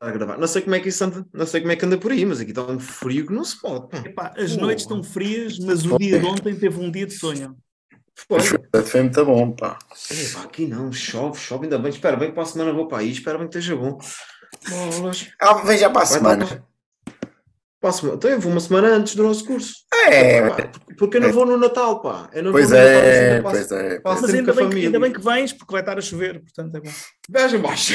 a gravar. Não sei como é que isso anda, não sei como é que anda por aí, mas aqui está um frio que não se pode. pá. Epá, as noites estão frias, mas o dia de ontem teve um dia de sonho. Foi. Foi muito bom, pá. Epá, aqui não, chove, chove, ainda bem. Espera bem que para a semana vou para aí, espero bem que esteja bom. Bolas. Ah, vem já para a Vai semana. para- para a semana. Então eu vou uma semana antes do nosso curso. É, Pá, porque eu não vou no Natal, pá. Eu não pois vou no Natal, é, assim, pois é. Mas ainda com a bem, que, família. ainda bem que vens, porque vai estar a chover, portanto é bom. Veja mais.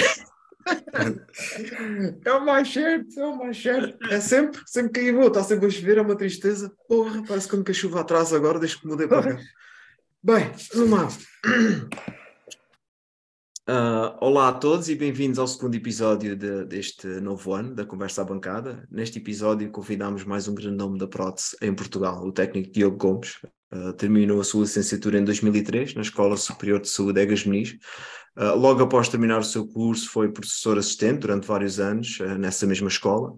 É o mais certo, é o mais certo. É sempre, sempre que aí vou, está sempre a chover, é uma tristeza. Porra, parece que a chuva atrás agora, desde que mudei para cá. Bem, vamos lá. Ah, olá a todos e bem-vindos ao segundo episódio de- deste novo ano da Conversa à Bancada. Neste episódio convidamos mais um grande nome da prótese em Portugal, o técnico Diogo Gomes. Ah, terminou a sua licenciatura em 2003 na Escola Superior de Saúde Egas Muniz. Uh, logo após terminar o seu curso, foi professor assistente durante vários anos uh, nessa mesma escola.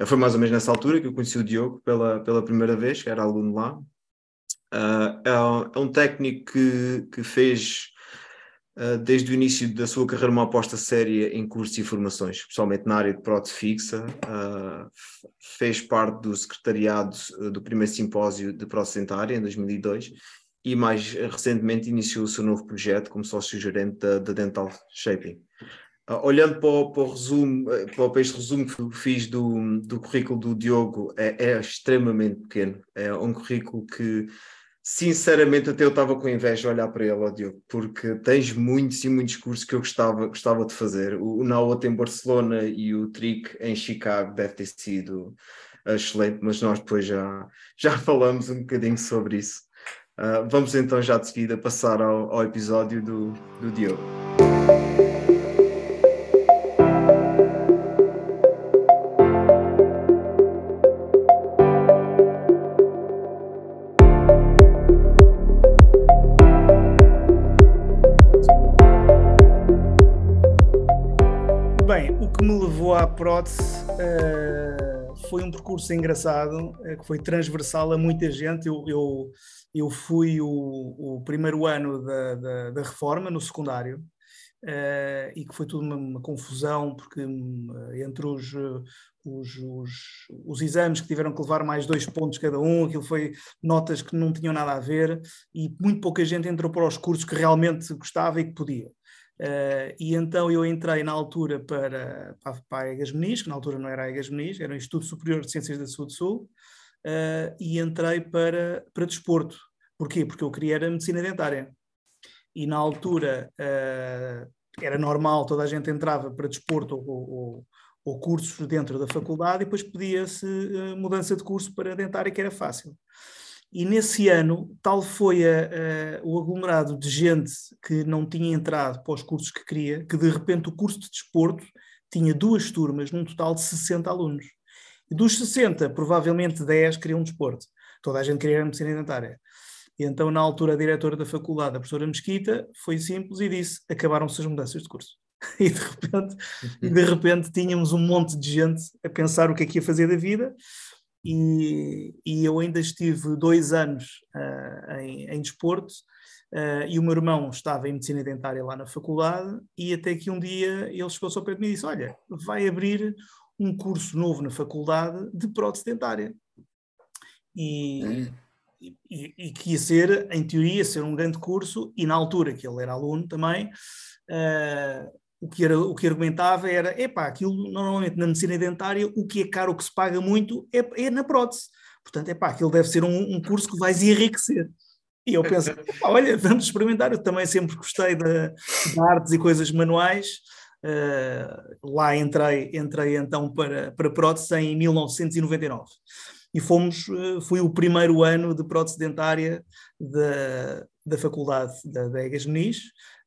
Uh, foi mais ou menos nessa altura que eu conheci o Diogo pela, pela primeira vez, que era aluno lá. Uh, é, um- é um técnico que, que fez, uh, desde o início da sua carreira, uma aposta séria em cursos e formações, especialmente na área de prótese fixa. F- fez parte do secretariado uh, do primeiro simpósio de prótese dentária, em 2002 e mais eh, recentemente iniciou o seu novo projeto como sócio-gerente da, da Dental Shaping. Olhando para o, para o resumo, eh, para, este resumo que fiz do, do currículo do Diogo, é, é extremamente pequeno. É um currículo que, sinceramente, até eu estava com inveja a olhar para ele, ó Diogo, porque tens muitos e muitos cursos que eu gostava, gostava de fazer. O, o em Barcelona e o Trick em Chicago deve ter sido ah, excelente, mas nós depois já, já falamos um bocadinho sobre isso. Uh, vamos então já de seguida passar ao, ao episódio do, do Diogo. Levou à prótese eh, foi um percurso engraçado, eh, que foi transversal a muita gente. Eu, eu, eu fui o, o primeiro ano da, da, da reforma, no secundário, eh, e que foi tudo uma, uma confusão, porque hum, entre os, os, os, os exames que tiveram que levar mais dois pontos cada um, aquilo foi notas que não tinham nada a ver, e muito pouca gente entrou para os cursos que realmente gostava e que podia. Uh, e então eu entrei na altura para, para, para a EGAS Muniz, que na altura não era a EGAS Muniz, era o Instituto Superior de Ciências da Saúde Sul, uh, e entrei para, para desporto. Porquê? Porque eu queria era medicina dentária. E na altura uh, era normal, toda a gente entrava para desporto ou, ou, ou cursos dentro da faculdade e depois pedia-se mudança de curso para dentária, que era fácil. E nesse ano, tal foi a, a, o aglomerado de gente que não tinha entrado para os cursos que queria, que de repente o curso de desporto tinha duas turmas, num total de 60 alunos. E dos 60, provavelmente 10 queriam desporto. Toda a gente queria medicina dentária. E então, na altura, a diretora da faculdade, a professora Mesquita, foi simples e disse: acabaram-se as mudanças de curso. E de, repente, de repente tínhamos um monte de gente a pensar o que é que ia fazer da vida. E, e, eu ainda estive dois anos uh, em, em, desporto uh, e o meu irmão estava em medicina dentária lá na faculdade e até que um dia ele chegou só para mim e disse, olha, vai abrir um curso novo na faculdade de prótese dentária. E, hum. e, e, que ia ser, em teoria, ser um grande curso e na altura que ele era aluno também, uh, o que, era, o que argumentava era, epá, aquilo normalmente na medicina dentária o que é caro, o que se paga muito é, é na prótese. Portanto, epá, aquilo deve ser um, um curso que vais enriquecer. E eu penso, olha, vamos experimentar. Eu também sempre gostei de, de artes e coisas manuais. Uh, lá entrei, entrei então para, para prótese em 1999. E fomos, uh, foi o primeiro ano de prótese dentária da, da faculdade da, da Egas Muniz,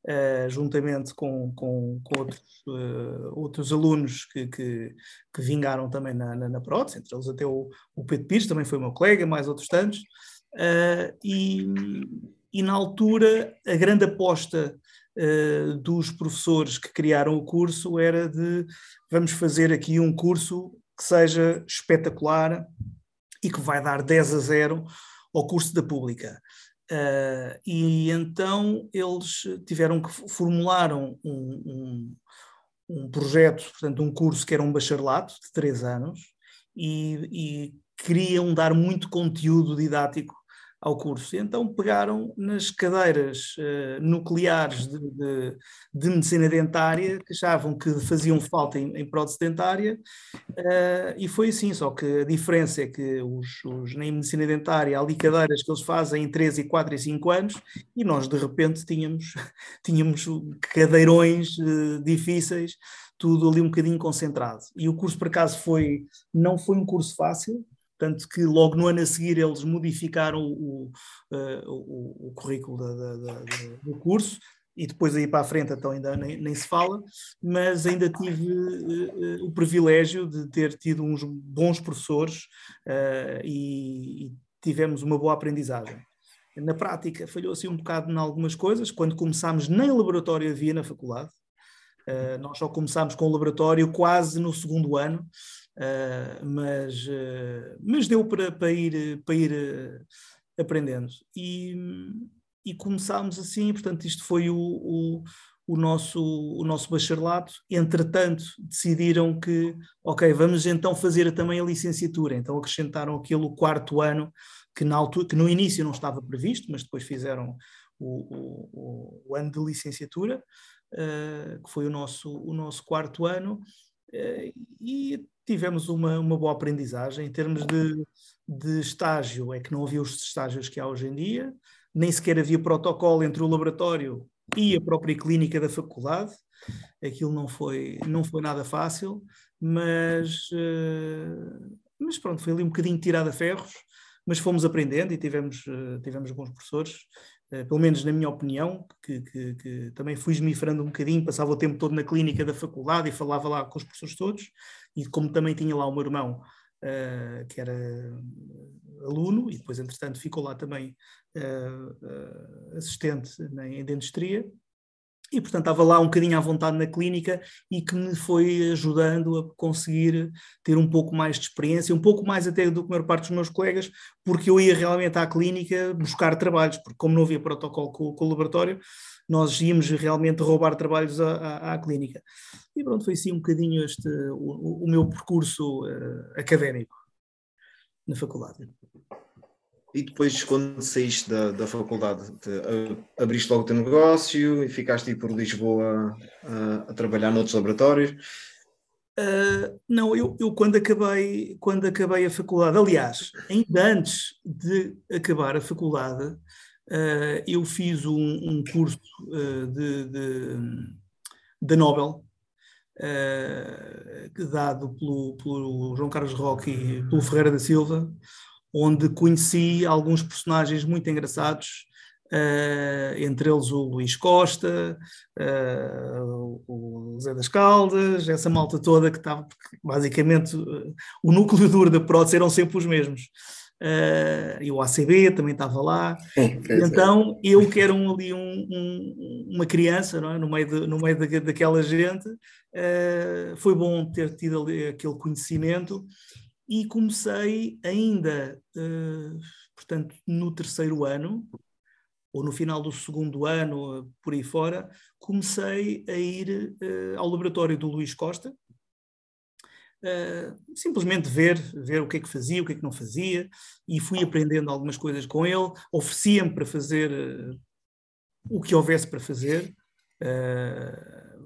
uh, juntamente com, com, com outros, uh, outros alunos que, que, que, vingaram também na, na, na entre eles até o, o Pedro Pires, também foi meu colega, mais outros tantos, uh, e, e na altura a grande aposta dos professores que criaram o curso era de vamos fazer aqui um curso que seja espetacular e que vai dar 10 a 0 ao curso da pública. Uh, e então eles tiveram que formularam um, um, um projeto, portanto, um curso que era um bacharelato de três anos e, e queriam dar muito conteúdo didático ao curso. E então pegaram nas cadeiras uh, nucleares de, de, de, medicina dentária, que achavam que faziam falta em, em prótese dentária, uh, e foi assim, só que a diferença é que os, os, na medicina dentária há ali cadeiras que eles fazem em 3 e 4 e 5 anos, e nós de repente tínhamos, tínhamos cadeirões uh, difíceis, tudo ali um bocadinho concentrado. E o curso, por acaso, foi, não foi um curso fácil, tanto que logo no ano a seguir eles modificaram o, uh, o, o currículo da, da, da, do curso, e depois aí para a frente então ainda nem, nem se fala, mas ainda tive uh, o privilégio de ter tido uns bons professores uh, e, e, tivemos uma boa aprendizagem. Na prática falhou assim um bocado em algumas coisas, quando começámos nem laboratório havia na faculdade, uh, nós só começámos com o laboratório quase no segundo ano, Uh, mas, uh, mas deu para, para ir, para ir uh, aprendendo. E, e começámos assim, portanto, isto foi o, o, o, nosso, o nosso bacharelato. Entretanto, decidiram que, ok, vamos então fazer também a licenciatura. Então acrescentaram aquilo quarto ano, que, na altura, que no início não estava previsto, mas depois fizeram o, o, o ano de licenciatura, que foi o nosso, o nosso quarto ano. E tivemos uma, uma boa aprendizagem. Em termos de, de estágio, é que não havia os estágios que há hoje em dia, nem sequer havia protocolo entre o laboratório e a própria clínica da faculdade. Aquilo não foi, não foi nada fácil, mas, uh, mas pronto, foi ali um bocadinho tirado a ferros, mas fomos aprendendo e tivemos, uh, tivemos bons professores eh, pelo menos na minha opinião, que, que, que também fui esmifrando um bocadinho, passava o tempo todo na clínica da faculdade e falava lá com os professores todos, e como também tinha lá o meu irmão, uh, que era aluno, e depois, entretanto, ficou lá também uh, assistente em dentistria, e portanto estava lá um bocadinho à vontade na clínica e que me foi ajudando a conseguir ter um pouco mais de experiência, um pouco mais até do que a maior parte dos meus colegas, porque eu ia realmente à clínica buscar trabalhos, porque como não havia protocolo com, com o laboratório, nós íamos realmente roubar trabalhos à, à, à, clínica. E pronto, foi assim um bocadinho este, o, o meu percurso uh, académico na faculdade. E depois, quando saíste da, da faculdade, te, abriste logo o teu negócio e ficaste aí por Lisboa uh, a trabalhar noutros laboratórios? Uh, não, eu, eu, quando, acabei, quando acabei a faculdade, aliás, ainda antes de acabar a faculdade, uh, eu fiz um, um curso uh, de, de, de Nobel, dado pelo, pelo João Carlos Roque e pelo Ferreira da Silva, onde conheci alguns personagens muito engraçados, uh, entre eles o Luís Costa, uh, o Zé das Caldas, essa malta toda que estava, basicamente, uh, o núcleo duro da prótese eram sempre os mesmos. E o ACB também estava lá. então, é. eu que era um, ali um, um, uma criança é? no meio, de, no meio daquela gente, foi bom ter tido ali aquele conhecimento e comecei ainda, uh, portanto, no terceiro ano, ou no final do segundo ano, por aí fora, comecei a ir uh, ao laboratório do Luís Costa, uh, simplesmente ver, ver o que é que fazia, o que é que não fazia, e fui aprendendo algumas coisas com ele, oferecia-me para fazer uh, o que houvesse para fazer,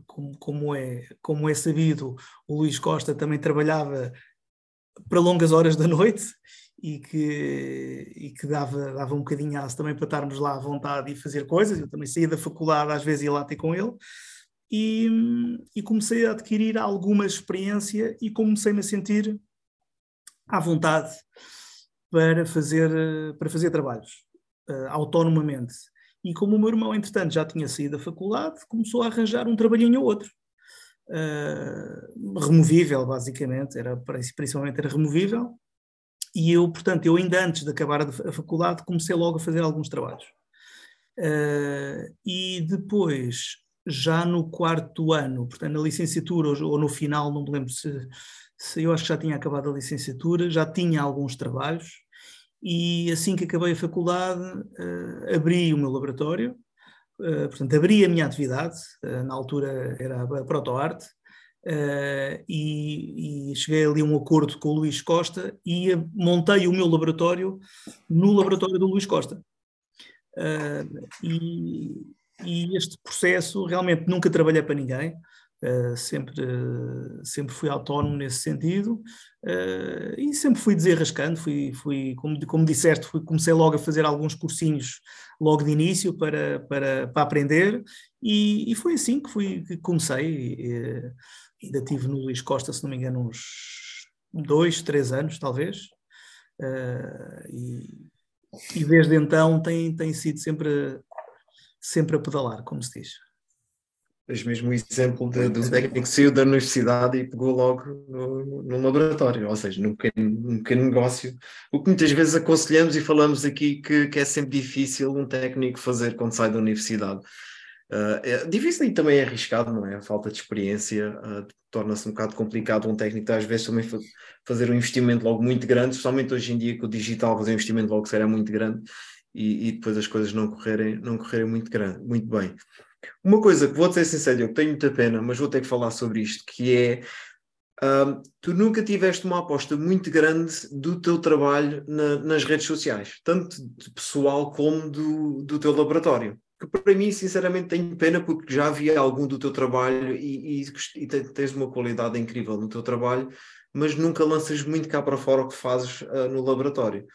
como, como, é, como é sabido, o Luís Costa também trabalhava para longas horas da noite e que, e que dava, dava um bocadinho aço também para estarmos lá à vontade e fazer coisas. Eu também saía da faculdade, às vezes ia lá ter com ele. E, e comecei a adquirir alguma experiência e comecei-me a sentir à vontade para fazer, para fazer trabalhos uh, autonomamente. E como o meu irmão, entretanto, já tinha saído da faculdade, começou a arranjar um trabalhinho ou outro uh, removível, basicamente, era, principalmente era removível, e eu, portanto, eu ainda antes de acabar a faculdade comecei logo a fazer alguns trabalhos. Uh, e depois, já no quarto ano, portanto, na licenciatura ou, no final, não me lembro se, se, eu acho que já tinha acabado a licenciatura, já tinha alguns trabalhos, e assim que acabei a faculdade, uh, abri o meu laboratório, eh, portanto, abri a minha atividade, uh, na altura era a ProtoArt, Uh, e, e, cheguei ali a um acordo com o Luís Costa e montei o meu laboratório no laboratório do Luís Costa. Uh, e, e, este processo realmente nunca trabalhei para ninguém, uh, sempre, sempre fui autónomo nesse sentido e sempre fui desenrascando, fui, fui como, como disseste, fui, comecei logo a fazer alguns cursinhos logo de início para, para, para aprender e, e foi assim que, fui, que comecei. E, ainda tive no Luís Costa, se não me engano, uns dois, três anos, talvez. Uh, e, e, desde então tem, tem sido sempre, sempre a pedalar, como se diz. Tens mesmo o exemplo de, um técnico que saiu da universidade e pegou logo no laboratório, ou seja, num pequeno, num pequeno, negócio. O que muitas vezes aconselhamos e falamos aqui que, que é sempre difícil um técnico fazer quando sai da universidade Uh, é difícil e também é arriscado, não é? A falta de experiência uh, torna-se um bocado complicado um técnico às vezes também fa fazer um investimento logo muito grande, especialmente hoje em dia que o digital fazer um investimento logo será muito grande e, e, depois as coisas não correrem, não correrem muito, grande, muito bem. Uma coisa que vou ser sincero, eu tenho muita pena, mas vou ter que falar sobre isto, que é uh, tu nunca tiveste uma aposta muito grande do teu trabalho na, nas redes sociais, tanto pessoal como do, do teu laboratório que para mim, sinceramente, tenho pena porque já havia algum do teu trabalho e, e, e tens uma qualidade incrível no teu trabalho, mas nunca lanças muito cá para fora o que fazes uh, no laboratório.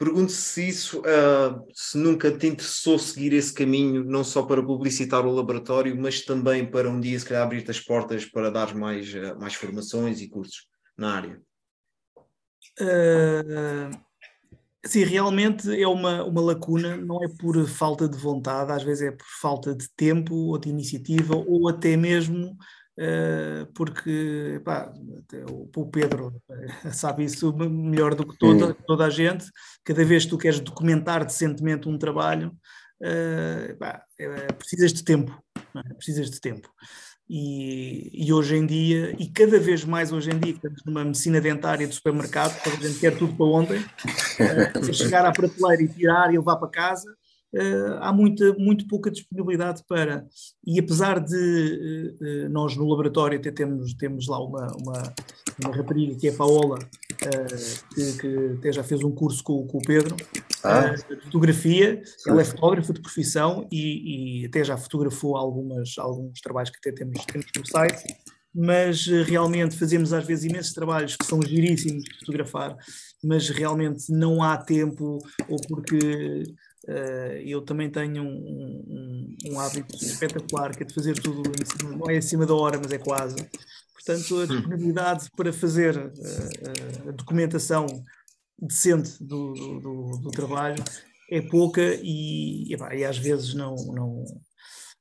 Pergunto se isso, uh, se nunca te interessou seguir esse caminho, não só para publicitar o laboratório, mas também para um dia, se calhar, abrir-te as portas para dar mais, uh, mais formações e cursos na área. Uh, Sim, realmente é uma, uma lacuna, não é por falta de vontade, às vezes é por falta de tempo ou de iniciativa, ou até mesmo porque pá, o, Pedro uh, sabe isso melhor do que toda, toda a gente. Cada vez que tu queres documentar decentemente um trabalho, uh, pá, precisas de tempo, é? precisas de tempo. E, e, hoje em dia, e cada vez mais hoje em dia, estamos numa medicina dentária de supermercado, toda a gente quer tudo para ontem, uh, chegar à prateleira e tirar e levar para casa, uh, há muita, muito pouca disponibilidade para. E apesar de uh, nós no laboratório até temos, temos lá uma, uma, uma rapariga que é a Paola, que, que, até já fez um curso com, com o Pedro, ah. de fotografia, ela é fotógrafa de profissão e, e, até já fotografou algumas, alguns trabalhos que até temos, temos no site, mas realmente fazemos às vezes imensos trabalhos que são giríssimos de fotografar, mas realmente não há tempo, ou porque uh, eu também tenho um, um, um, hábito espetacular que é de fazer tudo, cima, não é acima da hora, mas é quase. Portanto, a hum. disponibilidade para fazer uh, a documentação decente do, do, do, trabalho é pouca e, e, e, às vezes não, não,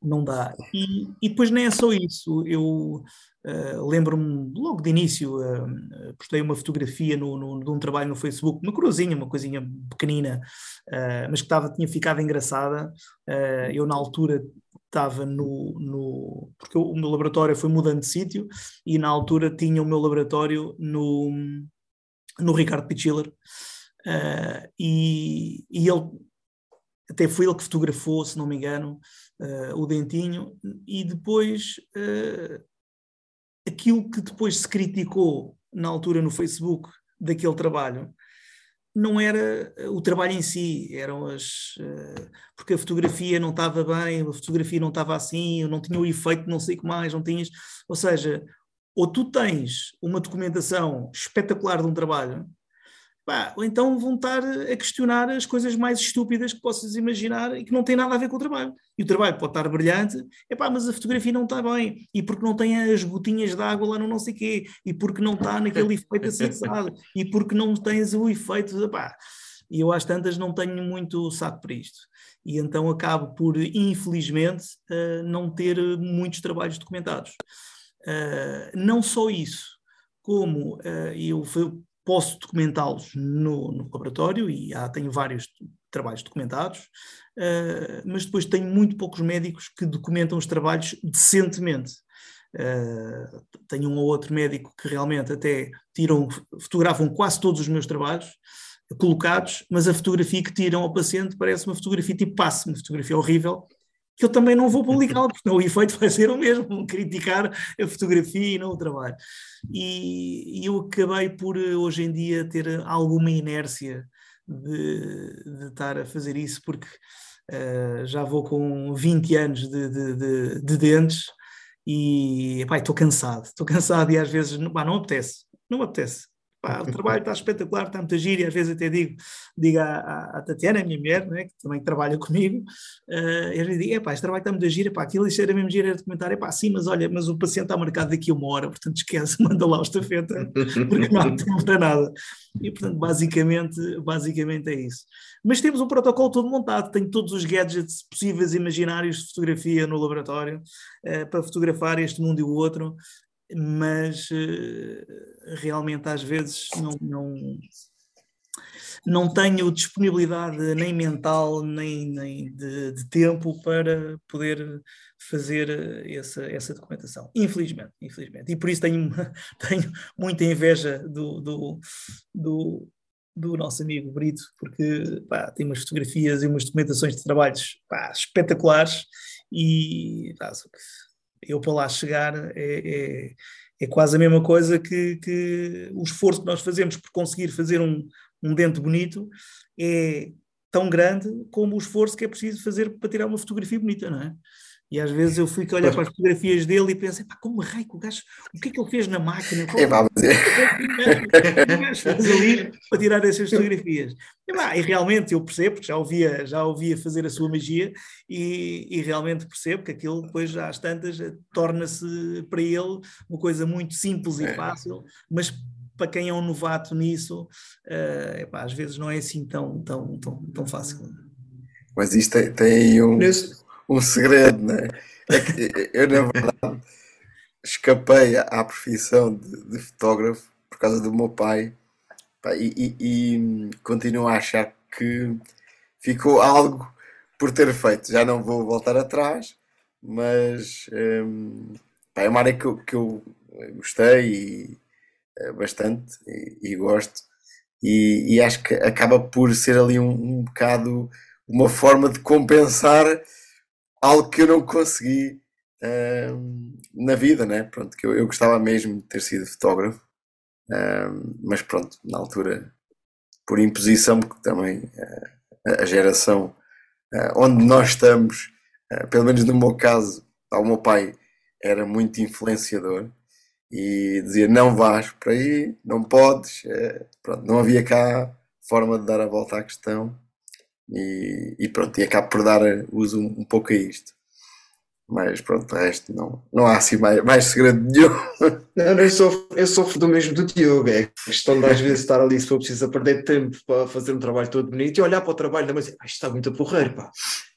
não dá. E, e depois nem é só isso. Eu uh, lembro-me logo de início, uh, postei uma fotografia no, no, de um trabalho no Facebook, uma cruzinha, uma coisinha pequenina, uh, mas que tava, tinha ficado engraçada. eu na altura estava no, no. Porque o meu laboratório foi mudando de sítio e na altura tinha o meu laboratório no no Ricardo Pichiller, e, e ele até foi ele que fotografou, se não me engano, uh, o dentinho, e depois uh, aquilo que depois se criticou na altura no Facebook daquele trabalho não era o trabalho em si, eram as. Uh, porque a fotografia não estava bem, a fotografia não estava assim, não tinha o efeito, não sei o que mais, não tinhas. Ou seja, ou tu tens uma documentação espetacular de um trabalho, pá, ou então vão estar a questionar as coisas mais estúpidas que possas imaginar e que não têm nada a ver com o trabalho. E o trabalho pode estar brilhante, epá, mas a fotografia não está bem, e porque não tem as gotinhas de água lá no não sei quê, e porque não está naquele efeito acessado, e porque não tens o efeito, epá. E eu às tantas não tenho muito saco para isto. E então acabo por, infelizmente, uh, não ter muitos trabalhos documentados. Uh, não só isso, como uh, eu posso documentá-los no, no, laboratório e há, tenho vários trabalhos documentados, uh, mas depois tenho muito poucos médicos que documentam os trabalhos decentemente. Uh, tenho um ou outro médico que realmente até tiram, fotografam quase todos os meus trabalhos colocados, mas a fotografia que tiram ao paciente parece uma fotografia tipo passe, uma fotografia horrível, que eu também não vou publicá-la, porque o efeito vai ser o mesmo, criticar a fotografia e não o trabalho. E, e eu acabei por, hoje em dia, ter alguma inércia de, de estar a fazer isso, porque uh, já vou com 20 anos de, de, de, de dentes e estou cansado, estou cansado e às vezes pá, não apetece, não apetece. Pá, o trabalho está espetacular, está muito giro, e às vezes até digo, digo à, à, Tatiana, a minha mulher, né, que também trabalha comigo, uh, eu lhe digo, epá, este trabalho está muito giro, epá, aquilo isso era mesmo giro, era documentário, epá, sim, mas olha, mas o paciente está marcado daqui a uma hora, portanto esquece, manda lá o estafeta, porque não há tempo para nada. E portanto, basicamente, basicamente é isso. Mas temos um protocolo todo montado, tenho todos os gadgets possíveis imaginários de fotografia no laboratório, uh, para fotografar este mundo e o outro, mas uh, realmente às vezes não, não, não tenho disponibilidade nem mental nem, nem de, de, tempo para poder fazer essa, essa documentação, infelizmente, infelizmente. E por isso tenho, tenho muita inveja do, do, do, do nosso amigo Brito, porque pá, tem umas fotografias e umas documentações de trabalhos pá, espetaculares e pá, eu para lá chegar é, é, é, quase a mesma coisa que, que o esforço que nós fazemos por conseguir fazer um, um dente bonito é tão grande como o esforço que é preciso fazer para tirar uma fotografia bonita, não é? E às vezes eu fico a olhar para as fotografias dele e penso, pá, como raio o gajo, o que é que ele fez na máquina? Qual, é, vamos dizer. O que gajo faz ali para tirar essas fotografias? E, pá, e realmente eu percebo, porque já ouvia, já ouvia fazer a sua magia e, e realmente percebo que aquilo depois às tantas torna-se para ele uma coisa muito simples e é. fácil, mas para quem é um novato nisso, uh, epá, às vezes não é assim tão, tão, tão, tão fácil. Mas isto tem, tem um, um segredo, não é? é que eu, na verdade, escapei à profissão de, de fotógrafo por causa do meu pai e, e, e, continuo a achar que ficou algo por ter feito. Já não vou voltar atrás, mas hum, é uma área que eu, que eu gostei e, eh, bastante e, e gosto. E, e, acho que acaba por ser ali um, um bocado uma forma de compensar algo que eu não consegui uh, na vida, né? Pronto, que eu, eu, gostava mesmo de ter sido fotógrafo, uh, mas pronto, na altura, por imposição, porque também uh, a geração ah, onde nós estamos, pelo menos no meu caso, o meu pai era muito influenciador e dizia não vais por aí, não podes, pronto, não havia cá forma de dar a volta à questão e, e pronto, e acabo por dar uso um, um pouco a isto. Mas pronto, o resto não, não há assim mais, mais segredo nenhum. Não, eu, sofro, eu sofro do mesmo do Diogo. É questão de às vezes estar ali se for preciso perder tempo para fazer um trabalho todo bonito e olhar para o trabalho da mas isto está muito a porrer, pá.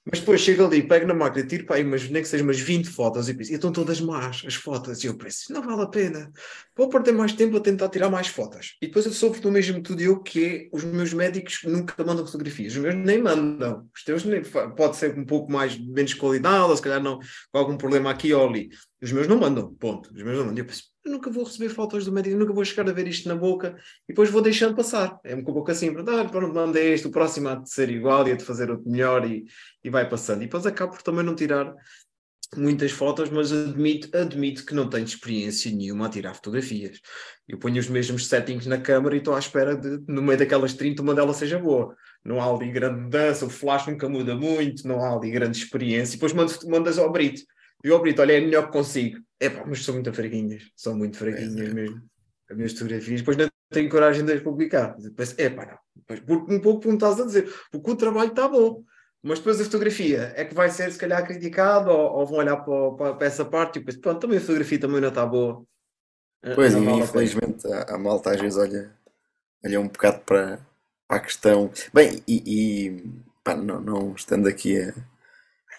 Mas depois chego ali, pego na máquina, tiro para aí umas, nem que sejam umas 20 fotos e penso, e estão todas más as fotos. E eu penso, não vale a pena. Vou perder mais tempo a tentar tirar mais fotos. E depois eu sofro do mesmo tudo eu, que é os meus médicos nunca mandam fotografias. Os meus nem mandam. Os teus nem, pode ser um pouco mais, menos qualidade, ou se calhar não, com algum problema aqui ou ali. Os meus não mandam, ponto. Os meus não mandam. Eu penso, nunca vou receber fotos do médico, nunca vou chegar a ver isto na boca e depois vou deixando passar. É um pouco assim, pronto, ah, pronto mandei este, o próximo há de ser igual e há de fazer outro melhor e, e vai passando. E depois acabo por também não tirar muitas fotos, mas admito, admito que não tenho experiência nenhuma a tirar fotografias. Eu ponho os mesmos settings na câmera e estou à espera de, no meio daquelas 30, uma delas seja boa. Não há ali grande mudança, o flash nunca muda muito, não há ali grande experiência. E depois mandas ao Brito. E o Brito, olha, é melhor que consigo. É pá, mas são muito fraquinhas, são muito fraquinhas é, mesmo. As minhas fotografias, depois não tenho coragem de as publicar. Depois, é pá, não. Depois, um pouco como estás a dizer, porque o trabalho está bom, mas depois a fotografia é que vai ser se calhar criticado ou, ou vão olhar para, para, para, essa parte e depois, pronto, também a fotografia também não está boa. Eh, pois, não e vale infelizmente a, a, malta às vezes olha, olha um bocado para, para a questão. Bem, e, e pá, não, não estando aqui a,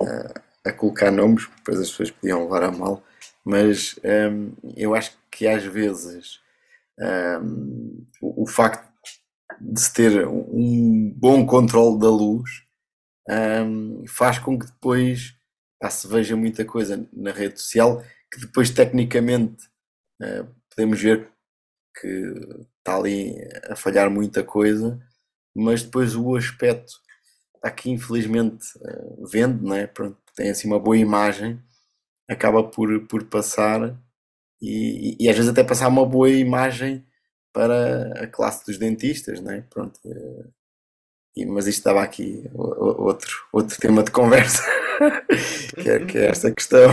a a colocar nomes, depois as pessoas podiam levar a mal, mas um, eu acho que às vezes um, o, o, facto de se ter um bom controle da luz um, faz com que depois ah, se veja muita coisa na rede social que depois tecnicamente uh, podemos ver que está ali a falhar muita coisa, mas depois o aspecto aqui infelizmente vende, não é? Pronto, tem assim uma boa imagem, acaba por, por passar e, e, às vezes até passar uma boa imagem para a classe dos dentistas, não é? Pronto, e, mas isto estava aqui outro, outro tema de conversa, que, é, que é esta questão.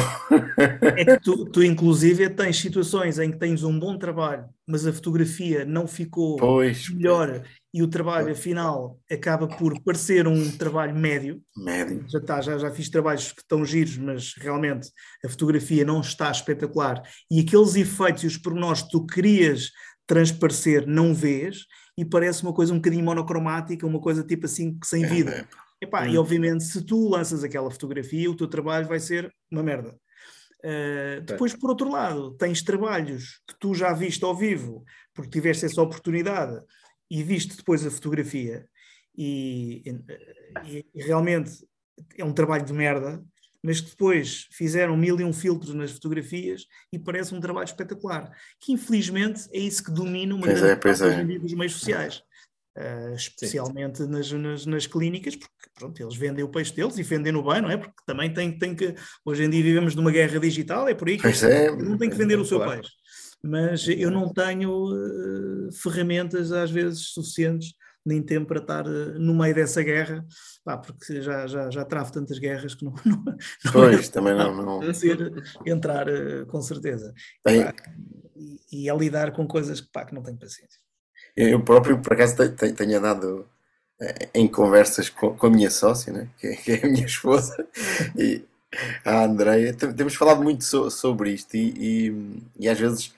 É que tu, tu, inclusive, tens situações em que tens um bom trabalho, mas a fotografia não ficou pois, melhor pois. E o trabalho, afinal, acaba por parecer um trabalho médio. Médio. Já, tá, já, já fiz trabalhos que estão giros, mas realmente a fotografia não está espetacular. E aqueles efeitos e os pormenores que tu querias transparecer, não vês, e parece uma coisa um bocadinho monocromática, uma coisa tipo assim, sem é, vida. É, Epá, hum. E obviamente, se tu lanças aquela fotografia, o teu trabalho vai ser uma merda. Uh, depois, por outro lado, tens trabalhos que tu já viste ao vivo, porque tiveste essa oportunidade e viste depois a fotografia, e, e, e realmente é um trabalho de merda, mas que depois fizeram mil e um filtros nas fotografias e parece um trabalho espetacular. Que infelizmente é isso que domina uma pois grande é, parte é. dos meios sociais. Uh, especialmente nas, nas, nas, clínicas, porque pronto, eles vendem o peixe deles e vendem no bem, não é? Porque também tem, tem que. Hoje em dia vivemos numa guerra digital, é por aí que é, não tem que vender o seu claro. peixe. Mas eu não tenho uh, ferramentas, às vezes, suficientes nem tempo para estar uh, no meio dessa guerra, pá, porque já, já, já travo tantas guerras que não, não, não pois, é também não, não. Entrar uh, com certeza. Pá, e, e a lidar com coisas que, pá, que não tenho paciência. Eu próprio, por acaso, tenho, tenho andado em conversas com, com a minha sócia, né? que, que é a minha esposa, e a Andreia, temos falado muito so, sobre isto e, e, e às vezes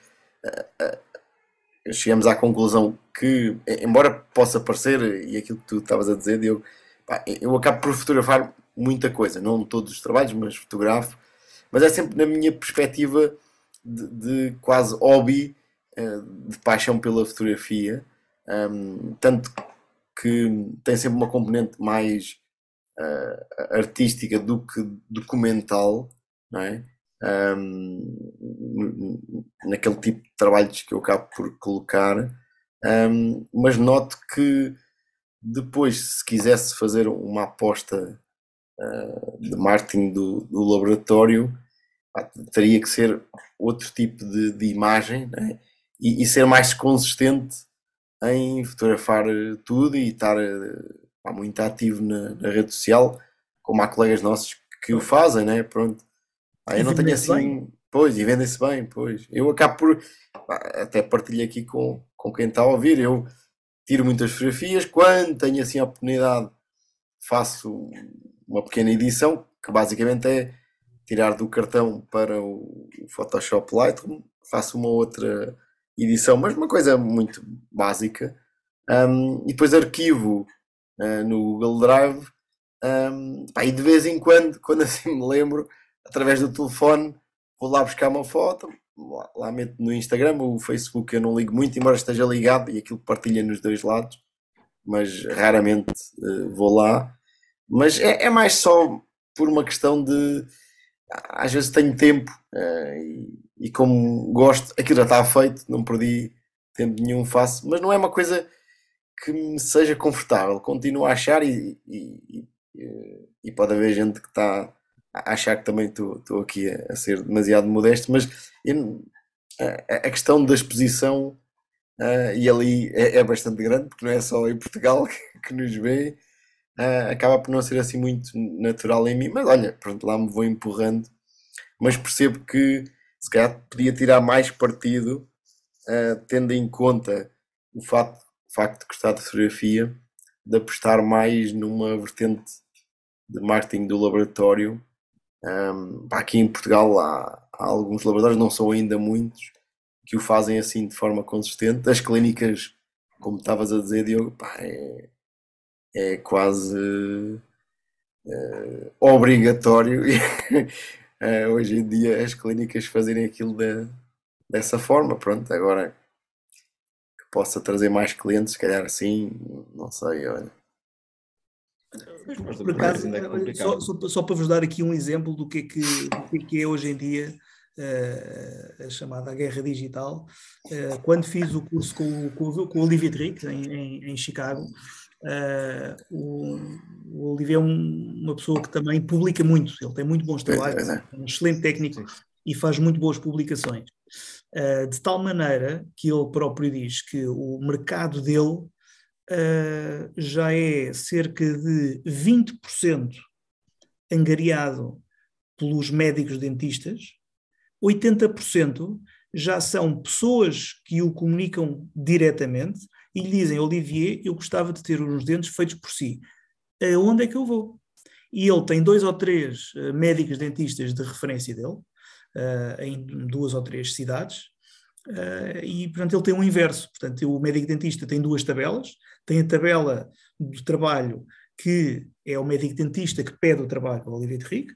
chegamos à conclusão que, embora possa parecer, e aquilo que tu estavas a dizer, Diogo, pá, eu acabo por fotografar muita coisa, não todos os trabalhos, mas fotografo, mas é sempre na minha perspectiva de, de quase hobby, eh, de paixão pela fotografia, tanto que tem sempre uma componente mais uh, artística do que documental, não é? Um, naquele tipo de trabalhos que eu acabo por colocar, um, mas noto que depois, se quisesse fazer uma aposta uh, de marketing do, do laboratório, pá, teria que ser outro tipo de, de imagem né? e, e, ser mais consistente em fotografar tudo e estar pá, muito ativo na, na, rede social, como há colegas nossos que o fazem, né? Pronto. Eu não tenho assim. Bem. Pois, e vendem-se bem, pois. Eu acabo por. Até partilho aqui com, com quem está a ouvir. Eu tiro muitas fotografias. Quando tenho assim a oportunidade, faço uma pequena edição, que basicamente é tirar do cartão para o Photoshop Lightroom. Faço uma outra edição, mas uma coisa muito básica. Um, e depois arquivo uh, no Google Drive. Um, pá, e de vez em quando, quando assim me lembro, através do telefone, vou lá buscar uma foto, lá, lá meto no Instagram, o Facebook eu não ligo muito, embora esteja ligado e aquilo partilha nos dois lados, mas raramente uh, vou lá. Mas é, é, mais só por uma questão de às vezes tenho tempo uh, e, e, como gosto, aquilo já está feito, não perdi tempo nenhum, faço, mas não é uma coisa que me seja confortável, continuo a achar e, e, e pode haver gente que está achar que também estou aqui a, a, ser demasiado modesto, mas eu, a, a, questão da exposição, uh, e ali é, é, bastante grande, porque não é só em Portugal que, que nos vê, uh, acaba por não ser assim muito natural em mim, mas olha, pronto, lá me vou empurrando, mas percebo que se calhar podia tirar mais partido, uh, tendo em conta o facto, o facto de gostar de fotografia, de apostar mais numa vertente de marketing do laboratório um, aqui em Portugal há, há, alguns laboratórios, não são ainda muitos, que o fazem assim de forma consistente. As clínicas, como estavas a dizer, Diogo, pá, é, é quase uh, obrigatório uh, hoje em dia as clínicas fazerem aquilo de, dessa forma. Pronto, agora que possa trazer mais clientes, se calhar assim, não sei, olha. Por acaso, é só, só, só, para vos dar aqui um exemplo do que é, que, que, é, que é hoje em dia uh, a chamada guerra digital, uh, quando fiz o curso com, com, com o Olivia Trick em, em, em Chicago, Uh, o, o Olivier é um, uma pessoa que também publica muito, ele tem muito bons trabalhos, é, é um excelente técnico e faz muito boas publicações. Uh, de tal maneira que ele próprio diz que o mercado dele uh, já é cerca de 20% angariado pelos médicos dentistas, 80% já são pessoas que o comunicam diretamente e lhe dizem: Olivier, eu gostava de ter uns dentes feitos por si. Aonde é que eu vou? E ele tem dois ou três uh, médicos dentistas de referência dele, uh, em duas ou três cidades, uh, e portanto ele tem um inverso. Portanto, o médico dentista tem duas tabelas: tem a tabela do trabalho que é o médico dentista que pede o trabalho ao Olivier de Rique,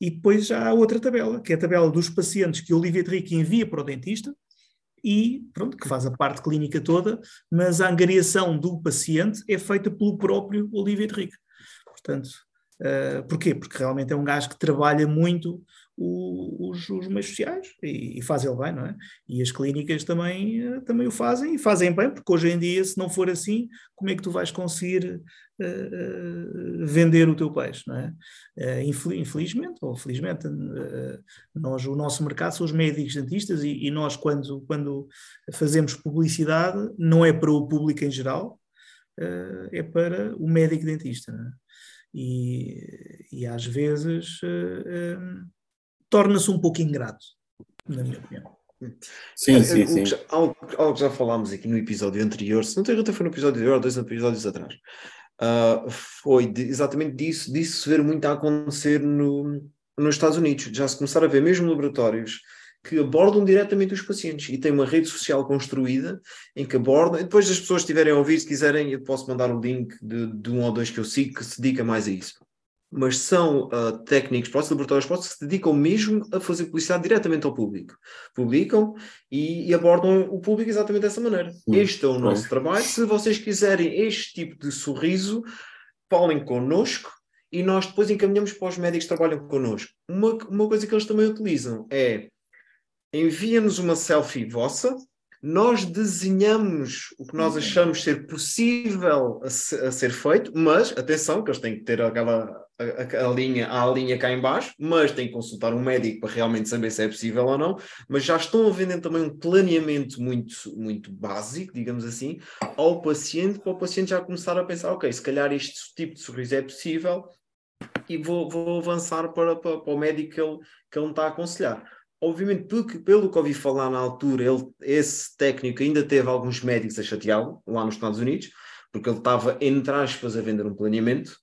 e depois há outra tabela, que é a tabela dos pacientes que o Olivier de Rique envia para o dentista, e pronto, que faz a parte clínica toda, mas a angariação do paciente é feita pelo próprio Olivier de Rique. Portanto, uh, porquê? Porque realmente é um gajo que trabalha muito o, os, os, meios sociais e, e, faz ele bem, não é? E as clínicas também, uh, também o fazem e fazem bem, porque hoje em dia, se não for assim, como é que tu vais conseguir uh, vender o teu peixe, não é? infelizmente, ou felizmente, nós, o nosso mercado são os médicos dentistas e, e nós, quando, quando fazemos publicidade, não é para o público em geral, é para o médico dentista, é? E, e às vezes uh, uh, torna-se um pouco ingrato, na minha opinião. Sim, é, sim, sim. Algo, algo que já falámos aqui no episódio anterior, se não tenho até foi no episódio anterior ou dois episódios atrás, uh, foi de, exatamente disso, disso se ver muito a acontecer no, nos Estados Unidos. Já se começar a ver mesmo laboratórios que abordam diretamente os pacientes e tem uma rede social construída em que abordam, e depois das pessoas estiverem a ouvir, se quiserem, eu posso mandar um link de, de um ou dois que eu sigo que se dedica mais a isso. Mas são uh, técnicos, próximos laboratórios que se dedicam mesmo a fazer publicidade diretamente ao público. Publicam e, e abordam o público exatamente dessa maneira. Sim. Este é o nosso trabalho. Se vocês quiserem este tipo de sorriso, falem connosco e nós depois encaminhamos para os médicos que trabalham connosco. Uma, uma coisa que eles também utilizam é envia-nos uma selfie vossa, nós desenhamos o que nós achamos ser possível a, ser feito, mas atenção, que eles têm que ter aquela a, a, linha, a linha cá embaixo, mas têm que consultar um médico para realmente saber se é possível ou não, mas já estão a vender também um planeamento muito, muito básico, digamos assim, ao paciente, para o paciente já começar a pensar, ok, se calhar este tipo de sorriso é possível e vou, vou avançar para, para, para o médico que ele, que ele me está a aconselhar obviamente, pelo que, pelo que ouvi falar na altura, ele, esse técnico ainda teve alguns médicos a chateá-lo lá nos Estados Unidos, porque ele estava, entre aspas, a vender um planeamento,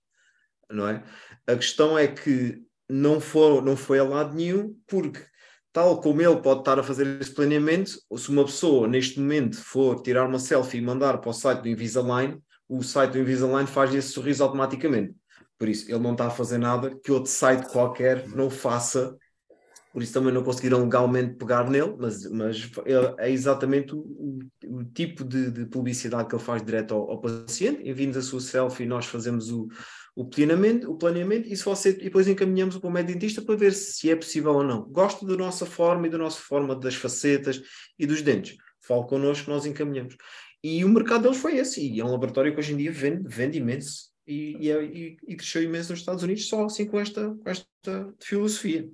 não é? A questão é que não foi, não foi a lado nenhum, porque tal como ele pode estar a fazer esse planeamento, se uma pessoa neste momento for tirar uma selfie e mandar para o site do Invisalign, o site do Invisalign faz esse sorriso automaticamente. Por isso, ele não está a fazer nada que outro site qualquer não faça por isso também não conseguiram legalmente pegar nele, mas, mas é exatamente o, o tipo de, de, publicidade que ele faz direto ao, ao paciente. Envia-nos a sua selfie nós fazemos o, o planeamento, o planeamento e, se você, e depois encaminhamos para o médico dentista para ver se é possível ou não. Gosto da nossa forma e da nossa forma das facetas e dos dentes. Fale connosco, nós encaminhamos. E o mercado deles foi esse, e é um laboratório que hoje em dia vende, vende imenso e, e, é, e, cresceu imenso nos Estados Unidos só assim com esta, com esta filosofia.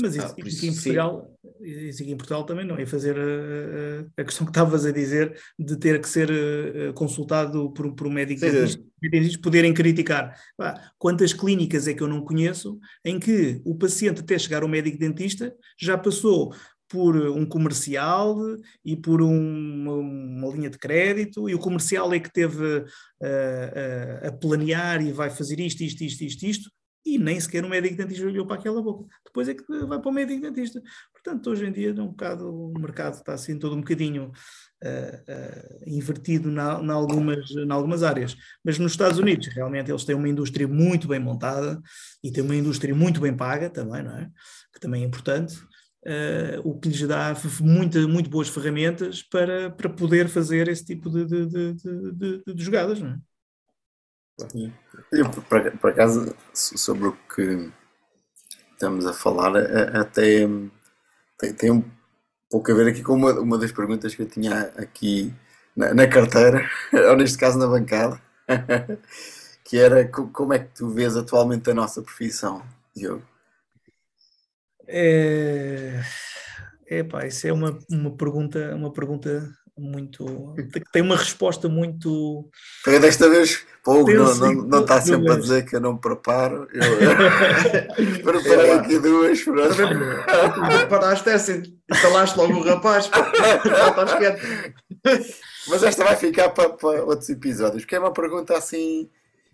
Mas isso, ah, isso, em Portugal, isso aqui em Portugal também não é fazer a, a, questão que estavas a dizer de ter que ser uh, consultado por, por um médico dentista, poderem criticar. Ah, quantas clínicas é que eu não conheço em que o paciente até chegar ao médico dentista já passou por um comercial e por um, uma, uma, linha de crédito, e o comercial é que teve uh, uh, a planear e vai fazer isto, isto, isto, isto, isto, e nem sequer o médico dentista olhou para aquela boca. Depois é que vai para o médico dentista. Portanto, hoje em dia é um bocado, o mercado está assim todo um bocadinho uh, uh, invertido na, na, algumas, na algumas áreas. Mas nos Estados Unidos, realmente, eles têm uma indústria muito bem montada e têm uma indústria muito bem paga também, não é? Que também é importante. Uh, o que lhes dá muita, muito boas ferramentas para, para poder fazer esse tipo de, de, de, de, de jogadas, não é? Eu, por, por acaso, sobre o que estamos a falar, até tem, tem um pouco a ver aqui com uma, uma das perguntas que eu tinha aqui na, na carteira, ou neste caso na bancada, que era como é que tu vês atualmente a nossa profissão, Diogo? É, é pá, isso é uma, uma pergunta, uma pergunta muito. tem uma resposta muito. Porque desta vez, Pouco não, não, não está sempre a dizer que eu não preparo. Eu, eu preparei aqui duas. Preparaste essa e calaste logo o rapaz. quieto. Mas esta vai ficar para, para outros episódios, porque é uma pergunta assim.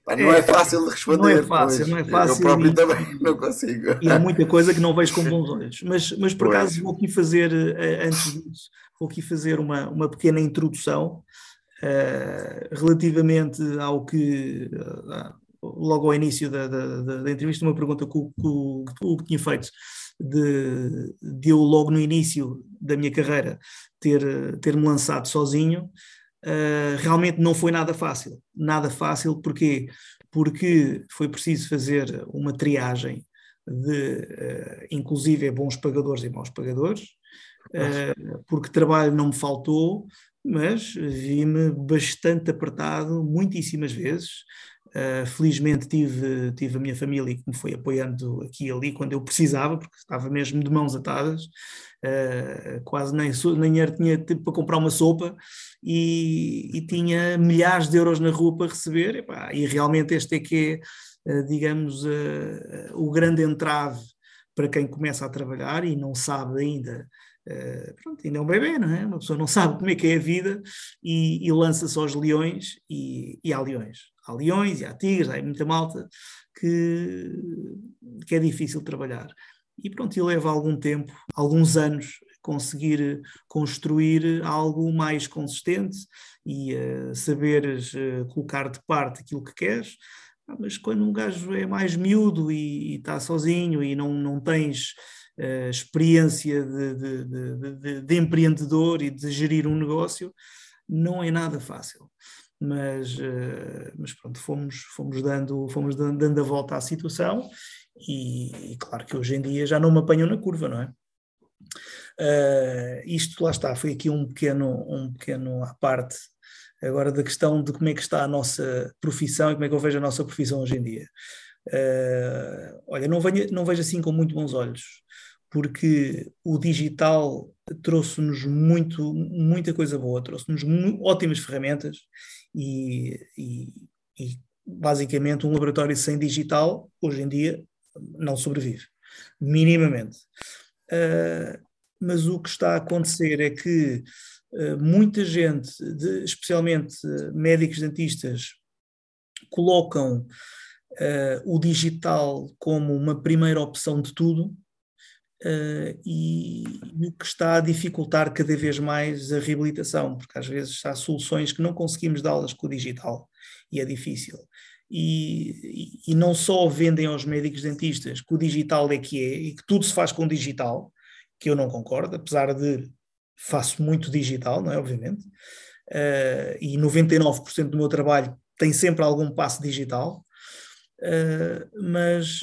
Não é, é fácil de responder. Não é fácil, pois. não é fácil. Eu próprio e, também não consigo. E há muita coisa que não vejo com bons olhos. Mas, mas por pois. acaso vou aqui fazer, eh, antes disso, vou aqui fazer uma, uma pequena introdução uh, relativamente ao que, uh, logo ao início da, da, da, entrevista, uma pergunta que o, que o, que tinha feito de, de eu logo no início da minha carreira ter, ter me lançado sozinho, uh, realmente não foi nada fácil. Nada fácil, porquê? Porque foi preciso fazer uma triagem de, uh, inclusive, bons pagadores e maus pagadores, uh, porque trabalho não me faltou, mas vi-me bastante apertado muitíssimas vezes. Uh, felizmente tive, tive a minha família que me foi apoiando aqui e ali quando eu precisava, porque estava mesmo de mãos atadas, uh, quase nem, nem dinheiro tinha tipo, para comprar uma sopa e, e, tinha milhares de euros na rua para receber, epá, e realmente este é que é, uh, digamos, o grande entrave para quem começa a trabalhar e não sabe ainda Pronto, ainda é um bebê, não é? Uma pessoa não sabe como é que é a vida e, e lança-se aos leões e, e há leões. Há leões e há tigres, há muita malta que, que é difícil trabalhar. E pronto, e leva algum tempo, alguns anos, conseguir construir algo mais consistente e uh, saberes uh, colocar de parte aquilo que queres. Ah, mas quando um gajo é mais miúdo e está sozinho e não, não tens experiência de, de, de, de, empreendedor e de gerir um negócio, não é nada fácil. Mas, uh, mas pronto, fomos, fomos, dando, fomos dando a volta à situação e, e, claro que hoje em dia já não me apanham na curva, não é? Uh, isto lá está, foi aqui um pequeno, um pequeno à parte agora da questão de como é que está a nossa profissão e como é que eu vejo a nossa profissão hoje em dia. Uh, olha, não, venho, não vejo assim com muito bons olhos, porque o digital trouxe-nos muito, muita coisa boa, trouxe-nos ótimas ferramentas e, e, e, basicamente um laboratório sem digital, hoje em dia, não sobrevive, minimamente. Uh, mas o que está a acontecer é que uh, muita gente, de, especialmente médicos dentistas, colocam uh, o digital como uma primeira opção de tudo uh, e, o que está a dificultar cada vez mais a reabilitação, porque às vezes há soluções que não conseguimos dá-las com o digital e é difícil. E, e, e, não só vendem aos médicos dentistas que o digital é que é e que tudo se faz com digital, que eu não concordo, apesar de faço muito digital, não é? Obviamente, uh, e 99% do meu trabalho tem sempre algum passo digital, Uh, mas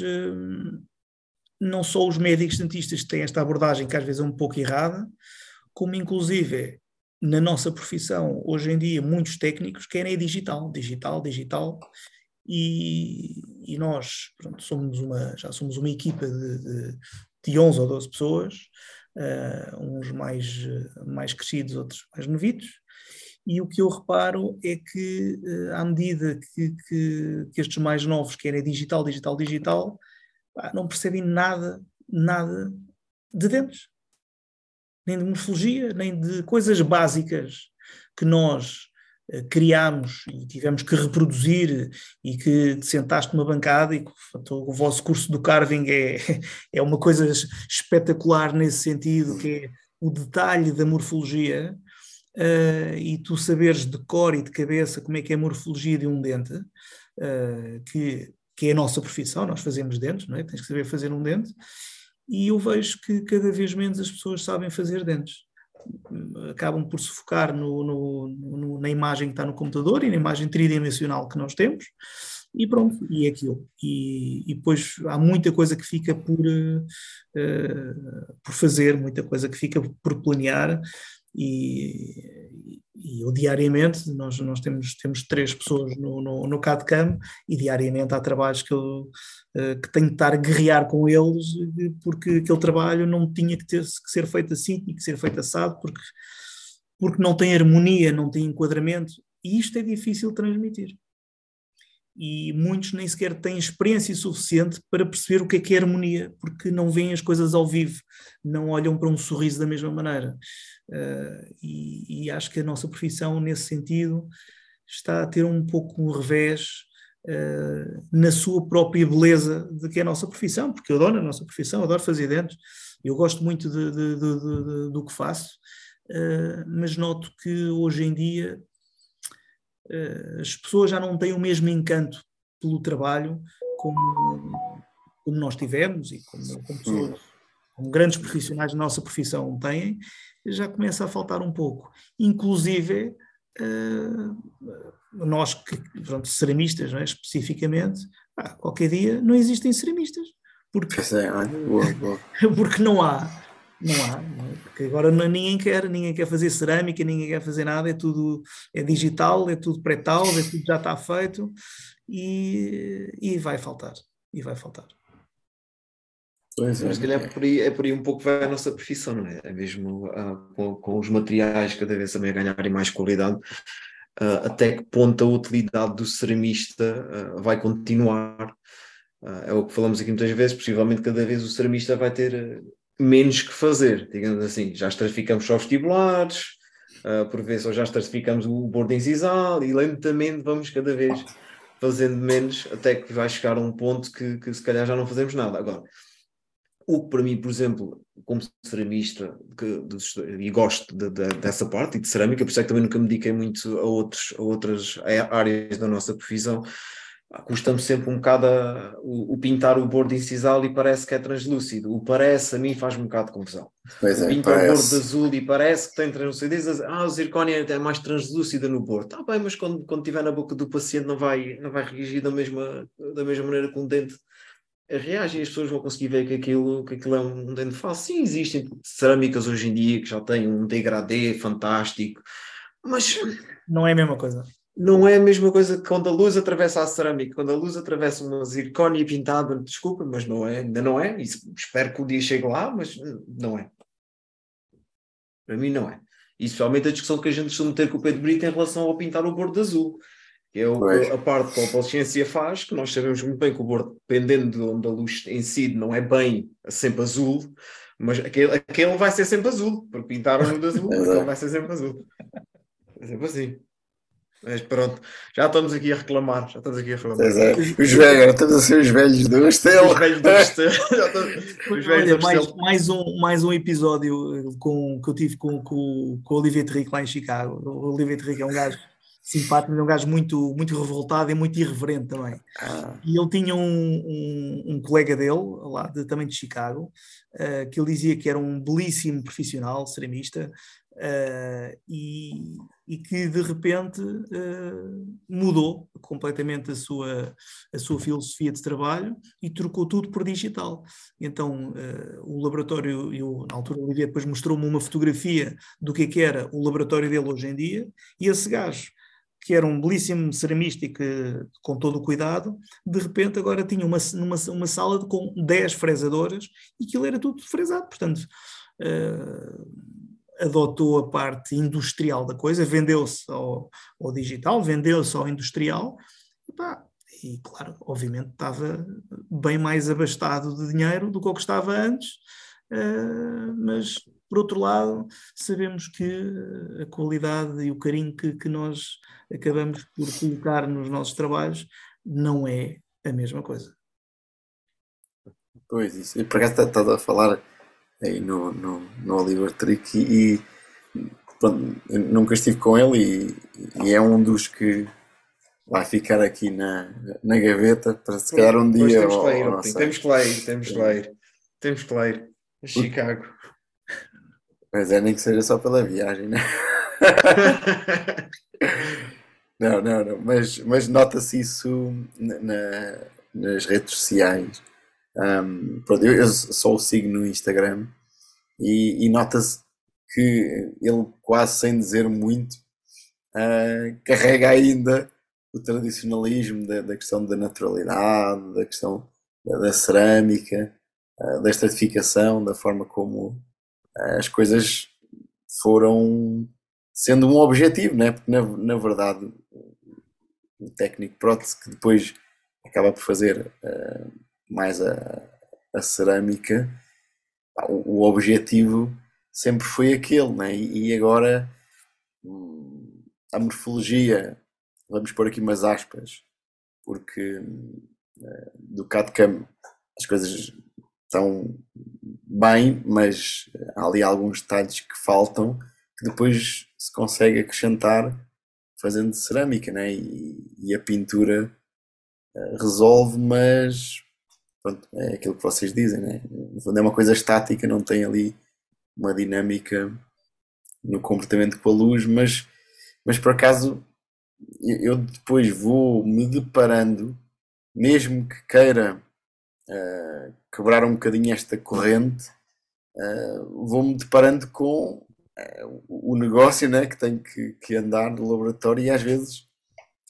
não só os médicos dentistas têm esta abordagem que às vezes é um pouco errada, como inclusive na nossa profissão, hoje em dia, muitos técnicos querem digital, digital, digital, e, e nós pronto, somos uma, já somos uma equipa de, de, de 11 ou 12 pessoas, uh, uns mais, mais crescidos, outros mais novitos, e o que eu reparo é que, eh, à medida que, que, que estes mais novos querem digital, digital, digital, não percebem nada, nada de dentes, nem de morfologia, nem de coisas básicas que nós uh, criámos e tivemos que reproduzir e que te sentaste numa bancada e o vosso curso do carving é, é uma coisa espetacular nesse sentido, que é o detalhe da morfologia, uh, e tu saberes de cor e de cabeça como é que é a morfologia de um dente, uh, que, que é a nossa profissão, nós fazemos dentes, não é? Tens que saber fazer um dente, e eu vejo que cada vez menos as pessoas sabem fazer dentes. Acabam por se focar no, no, no, na imagem que está no computador e na imagem tridimensional que nós temos, e pronto, e é aquilo. E, e depois há muita coisa que fica por, uh, por fazer, muita coisa que fica por planear, e, e eu diariamente, nós, nós temos, temos três pessoas no, no, no CAD-CAM e diariamente há trabalhos que eu uh, que tenho de estar a guerrear com eles porque aquele trabalho não tinha que, ter, que ser feito assim, tinha que ser feito assado porque, porque não tem harmonia, não tem enquadramento. E isto é difícil transmitir e muitos nem sequer têm experiência suficiente para perceber o que é que é harmonia, porque não veem as coisas ao vivo, não olham para um sorriso da mesma maneira. Uh, e, e, acho que a nossa profissão, nesse sentido, está a ter um pouco um revés uh, na sua própria beleza de que é a nossa profissão, porque eu adoro a nossa profissão, adoro fazer dentes, eu gosto muito de, de, de, do que faço, uh, mas noto que hoje em dia as pessoas já não têm o mesmo encanto pelo trabalho como, como nós tivemos e como, como, pessoas, como grandes profissionais da nossa profissão têm, já começa a faltar um pouco. Inclusive, uh, nós que, pronto, ceramistas, é? especificamente, ah, qualquer dia não existem ceramistas. Porque, é, porque não há não há, não é? porque agora ninguém quer, ninguém quer fazer cerâmica, ninguém quer fazer nada, é tudo é digital, é tudo pré-tal, é tudo já está feito e, e vai faltar, e vai faltar. Pois é, Mas é por, aí, é por aí um pouco vai a nossa profissão, não é? é mesmo uh, com, com, os materiais cada vez também a ganharem mais qualidade, uh, até que ponto a utilidade do ceramista uh, vai continuar. é o que falamos aqui muitas vezes, possivelmente cada vez o ceramista vai ter menos que fazer, digamos assim. Já estratificamos só vestibulares, uh, por vezes ou já estratificamos o boarding sisal e lentamente vamos cada vez fazendo menos até que vai chegar a um ponto que, que se calhar já não fazemos nada. Agora, o que para mim, por exemplo, como ceramista, que, de, e gosto de, de, dessa parte e de cerâmica, por isso é que também nunca me dediquei muito a, outros, a outras áreas da nossa profissão, custa-me sempre um bocado a, o, o, pintar o bordo incisal e parece que é translúcido. O parece a mim faz um bocado de confusão. Pois é, Pinta o bordo azul e parece que tem translucidez. Ah, o zircónia é mais translúcida no bordo. Está bem, mas quando, quando estiver na boca do paciente não vai, não vai reagir da mesma, da mesma maneira que um dente reage e as pessoas vão conseguir ver que aquilo, que aquilo é um dente falso. Sim, existem cerâmicas hoje em dia que já têm um degradê fantástico, mas... Não é a mesma coisa não é a mesma coisa que quando a luz atravessa a cerâmica, quando a luz atravessa uma zircónia pintada, desculpa, mas não é, ainda não é, espero que o dia chegue lá, mas não é. Para mim não é. E especialmente a discussão que a gente costuma ter com o Pedro Brito em relação ao pintar o bordo azul, que é o, a parte que a opalescência faz, que nós sabemos muito bem que o bordo, dependendo de onde a luz incide, não é bem sempre azul, mas aquele, aquele vai ser sempre azul, porque pintaram-no de azul, aquele vai ser sempre azul. É sempre assim. Mas pronto, já estamos aqui a reclamar, já estamos aqui a reclamar. É. Os velhos, estamos a ser os velhos do Estela. Os velhos do Estela. os velhos Olha, mais, mais, um, mais um episódio eh, com, que eu tive com, com, com o Olivier Terrique lá em Chicago. O Olivier Terrique é um gajo simpático, é um gajo muito, muito revoltado e muito irreverente também. Ah. E ele tinha um, um, um, colega dele, lá de, também de Chicago, uh, que ele dizia que era um belíssimo profissional, ceramista, uh, e, e, que de repente uh, mudou completamente a sua, a sua filosofia de trabalho e trocou tudo por digital. Então uh, o laboratório, eu, na altura o Olivier depois mostrou-me uma fotografia do que, é que era o laboratório dele hoje em dia, e esse gajo que era um belíssimo ceramista que, com todo o cuidado, de repente agora tinha uma, uma, uma sala com 10 fresadoras e aquilo era tudo fresado. Portanto, uh, adotou a parte industrial da coisa, vendeu-se ao, ao, digital, vendeu-se ao industrial, e, pá, e claro, obviamente estava bem mais abastado de dinheiro do que o que estava antes, uh, mas por outro lado, sabemos que a qualidade e o carinho que, que nós acabamos por colocar nos nossos trabalhos não é a mesma coisa. Pois, isso. E por acaso estás a falar aí no, no, no Oliver Trick e, pronto, nunca estive com ele e, e, é um dos que vai ficar aqui na, na gaveta para se calhar um dia. Temos, ou, que ir, ou temos que lá ir, temos que lá ir, temos que a Chicago. Mas é nem que seja só pela viagem, né? não, não, não, mas, mas nota-se isso na, nas redes sociais um, pronto, eu, eu, só o sigo no Instagram e, e nota-se que ele, quase sem dizer muito, uh, carrega ainda o tradicionalismo da, da, questão da naturalidade, da questão da, da cerâmica, uh, da estratificação, da forma como uh, as coisas foram sendo um objetivo, né? porque na, na verdade o técnico prótese que depois acaba por fazer mais a, a cerâmica, o, o objetivo sempre foi aquele, né? e agora hum, a morfologia, vamos pôr aqui umas aspas, porque uh, do CAD-CAM as coisas estão bem, mas há ali alguns detalhes que faltam que depois se consegue acrescentar fazendo cerâmica, né? e, e a pintura uh, resolve, mas pronto, é aquilo que vocês dizem, né? é uma coisa estática, não tem ali uma dinâmica no comportamento com a luz, mas, mas por acaso eu depois vou me deparando, mesmo que queira uh, quebrar um bocadinho esta corrente, uh, vou-me deparando com uh, o negócio né, que tem que, que andar no laboratório e às vezes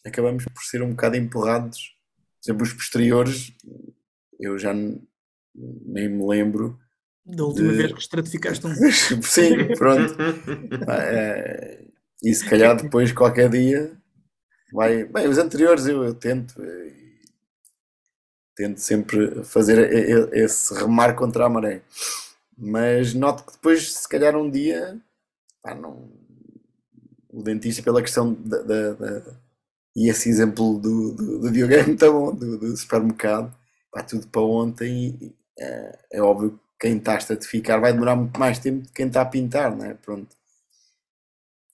acabamos por ser um bocado empurrados. Por exemplo, os posteriores, eu já nem me lembro da última de... vez que estratificaste um. Sim, pronto. é, e se calhar depois, qualquer dia, vai. Bem, os anteriores eu, eu tento. Eh, tento sempre fazer esse remar contra a maré. Mas noto que depois, se calhar um dia, pá, não, o dentista, pela questão da. da, da e esse exemplo do, do, do videogame está bom, do, do supermercado, pá, tudo para ontem. É, é óbvio quem está a estratificar vai demorar muito mais tempo de quem está a pintar, não é? Pronto.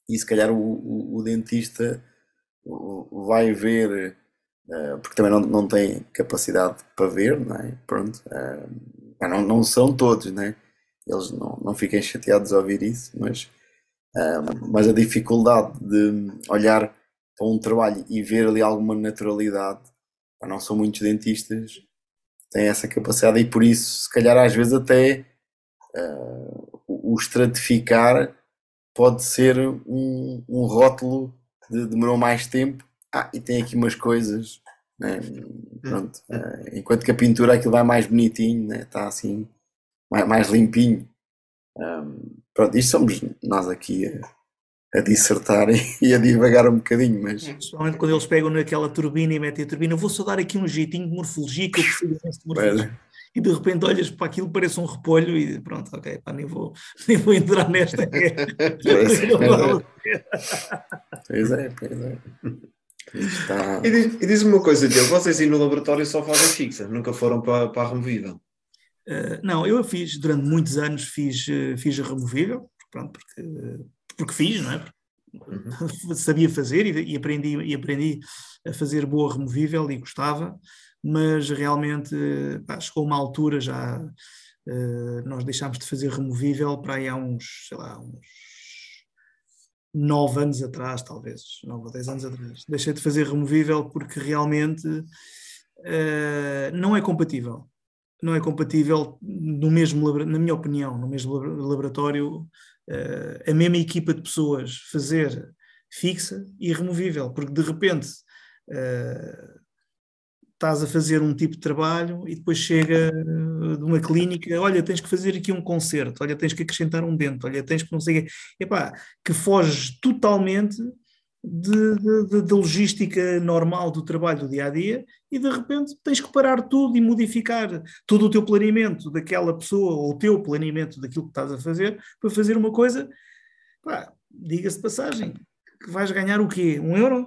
E se calhar o, o, o dentista vai ver, uh, porque também não, não tem capacidade para ver, não é? Pronto. Uh, não, não são todos, né? Eles não, não fiquem chateados a ouvir isso, mas, uh, mas a dificuldade de olhar para um trabalho e ver ali alguma naturalidade, não são muitos dentistas tem essa capacidade e por isso, se calhar, às vezes até uh, o estratificar pode ser um, um rótulo de demorou mais tempo. Ah, e tem aqui umas coisas, né? Pronto. Uh, enquanto que a pintura aquilo vai mais bonitinho, né? está assim, mais, mais limpinho. Um, pronto, isto somos nós aqui a dissertar e a divagar um bocadinho, mas... Principalmente quando eles pegam naquela turbina e metem a turbina, vou só dar aqui um jeitinho de morfologia que eu preciso de morfologia. E de repente olhas para aquilo, parece um repolho e pronto, ok, pá, nem, vou, nem vou entrar nesta. pois, pois é, pois é. Está... E diz-me diz uma coisa, Diogo, vocês aí no laboratório só fazem fixa, nunca foram para, para a removível? Uh, não, eu fiz, durante muitos anos fiz, uh, fiz a removível, pronto, porque porque fiz, não é? Uhum. Sabia fazer e, e, aprendi, e aprendi a fazer boa removível e gostava, mas realmente pá, chegou uma altura já. Uh, nós deixámos de fazer removível para aí há uns, sei lá, uns nove anos atrás, talvez, nove ou dez anos atrás. Deixei de fazer removível porque realmente uh, não é compatível. Não é compatível no mesmo, na minha opinião, no mesmo laboratório uh, a mesma equipa de pessoas fazer fixa e removível, porque de repente uh, estás a fazer um tipo de trabalho e depois chega de uma clínica, olha, tens que fazer aqui um concerto, olha, tens que acrescentar um dente, olha, tens que não sei epá, que foges totalmente da logística normal do trabalho do dia a dia e de repente tens que parar tudo e modificar todo o teu planeamento daquela pessoa ou o teu planeamento daquilo que estás a fazer para fazer uma coisa, diga-se de passagem, que vais ganhar o quê? Um euro?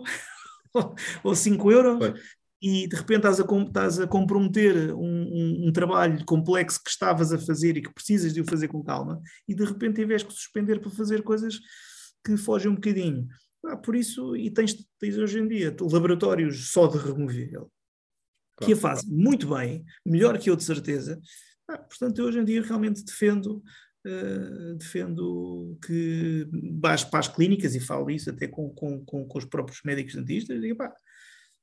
ou cinco euros? Foi. E de repente estás a, estás a comprometer um, um, um, trabalho complexo que estavas a fazer e que precisas de o fazer com calma, e de repente tiveste que suspender para fazer coisas que fogem um bocadinho. Ah, por isso, e tens, tens hoje em dia laboratórios só de removível, claro. que a fazem muito bem, melhor que eu de certeza. Ah, portanto, eu hoje em dia realmente defendo, uh, defendo que vais para as clínicas e falo isso até com, com, com, com os próprios médicos dentistas, e pá,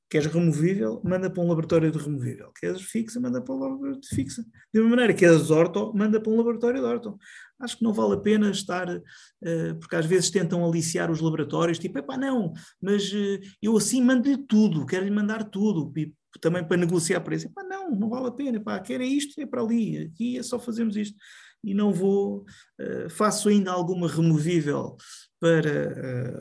Queres removível, manda para um laboratório de removível. Queres fixa, manda para um laboratório de fixa. De uma maneira, queres orto, manda para um laboratório de orto. Acho que não vale a pena estar, uh, porque às vezes tentam aliciar os laboratórios, tipo, epá, não, mas uh, eu assim mando-lhe tudo, quero-lhe mandar tudo, e também para negociar preço. Epá, não, não vale a pena, epá, quer é isto, é para ali, aqui é só fazermos isto. E não vou, uh, faço ainda alguma removível para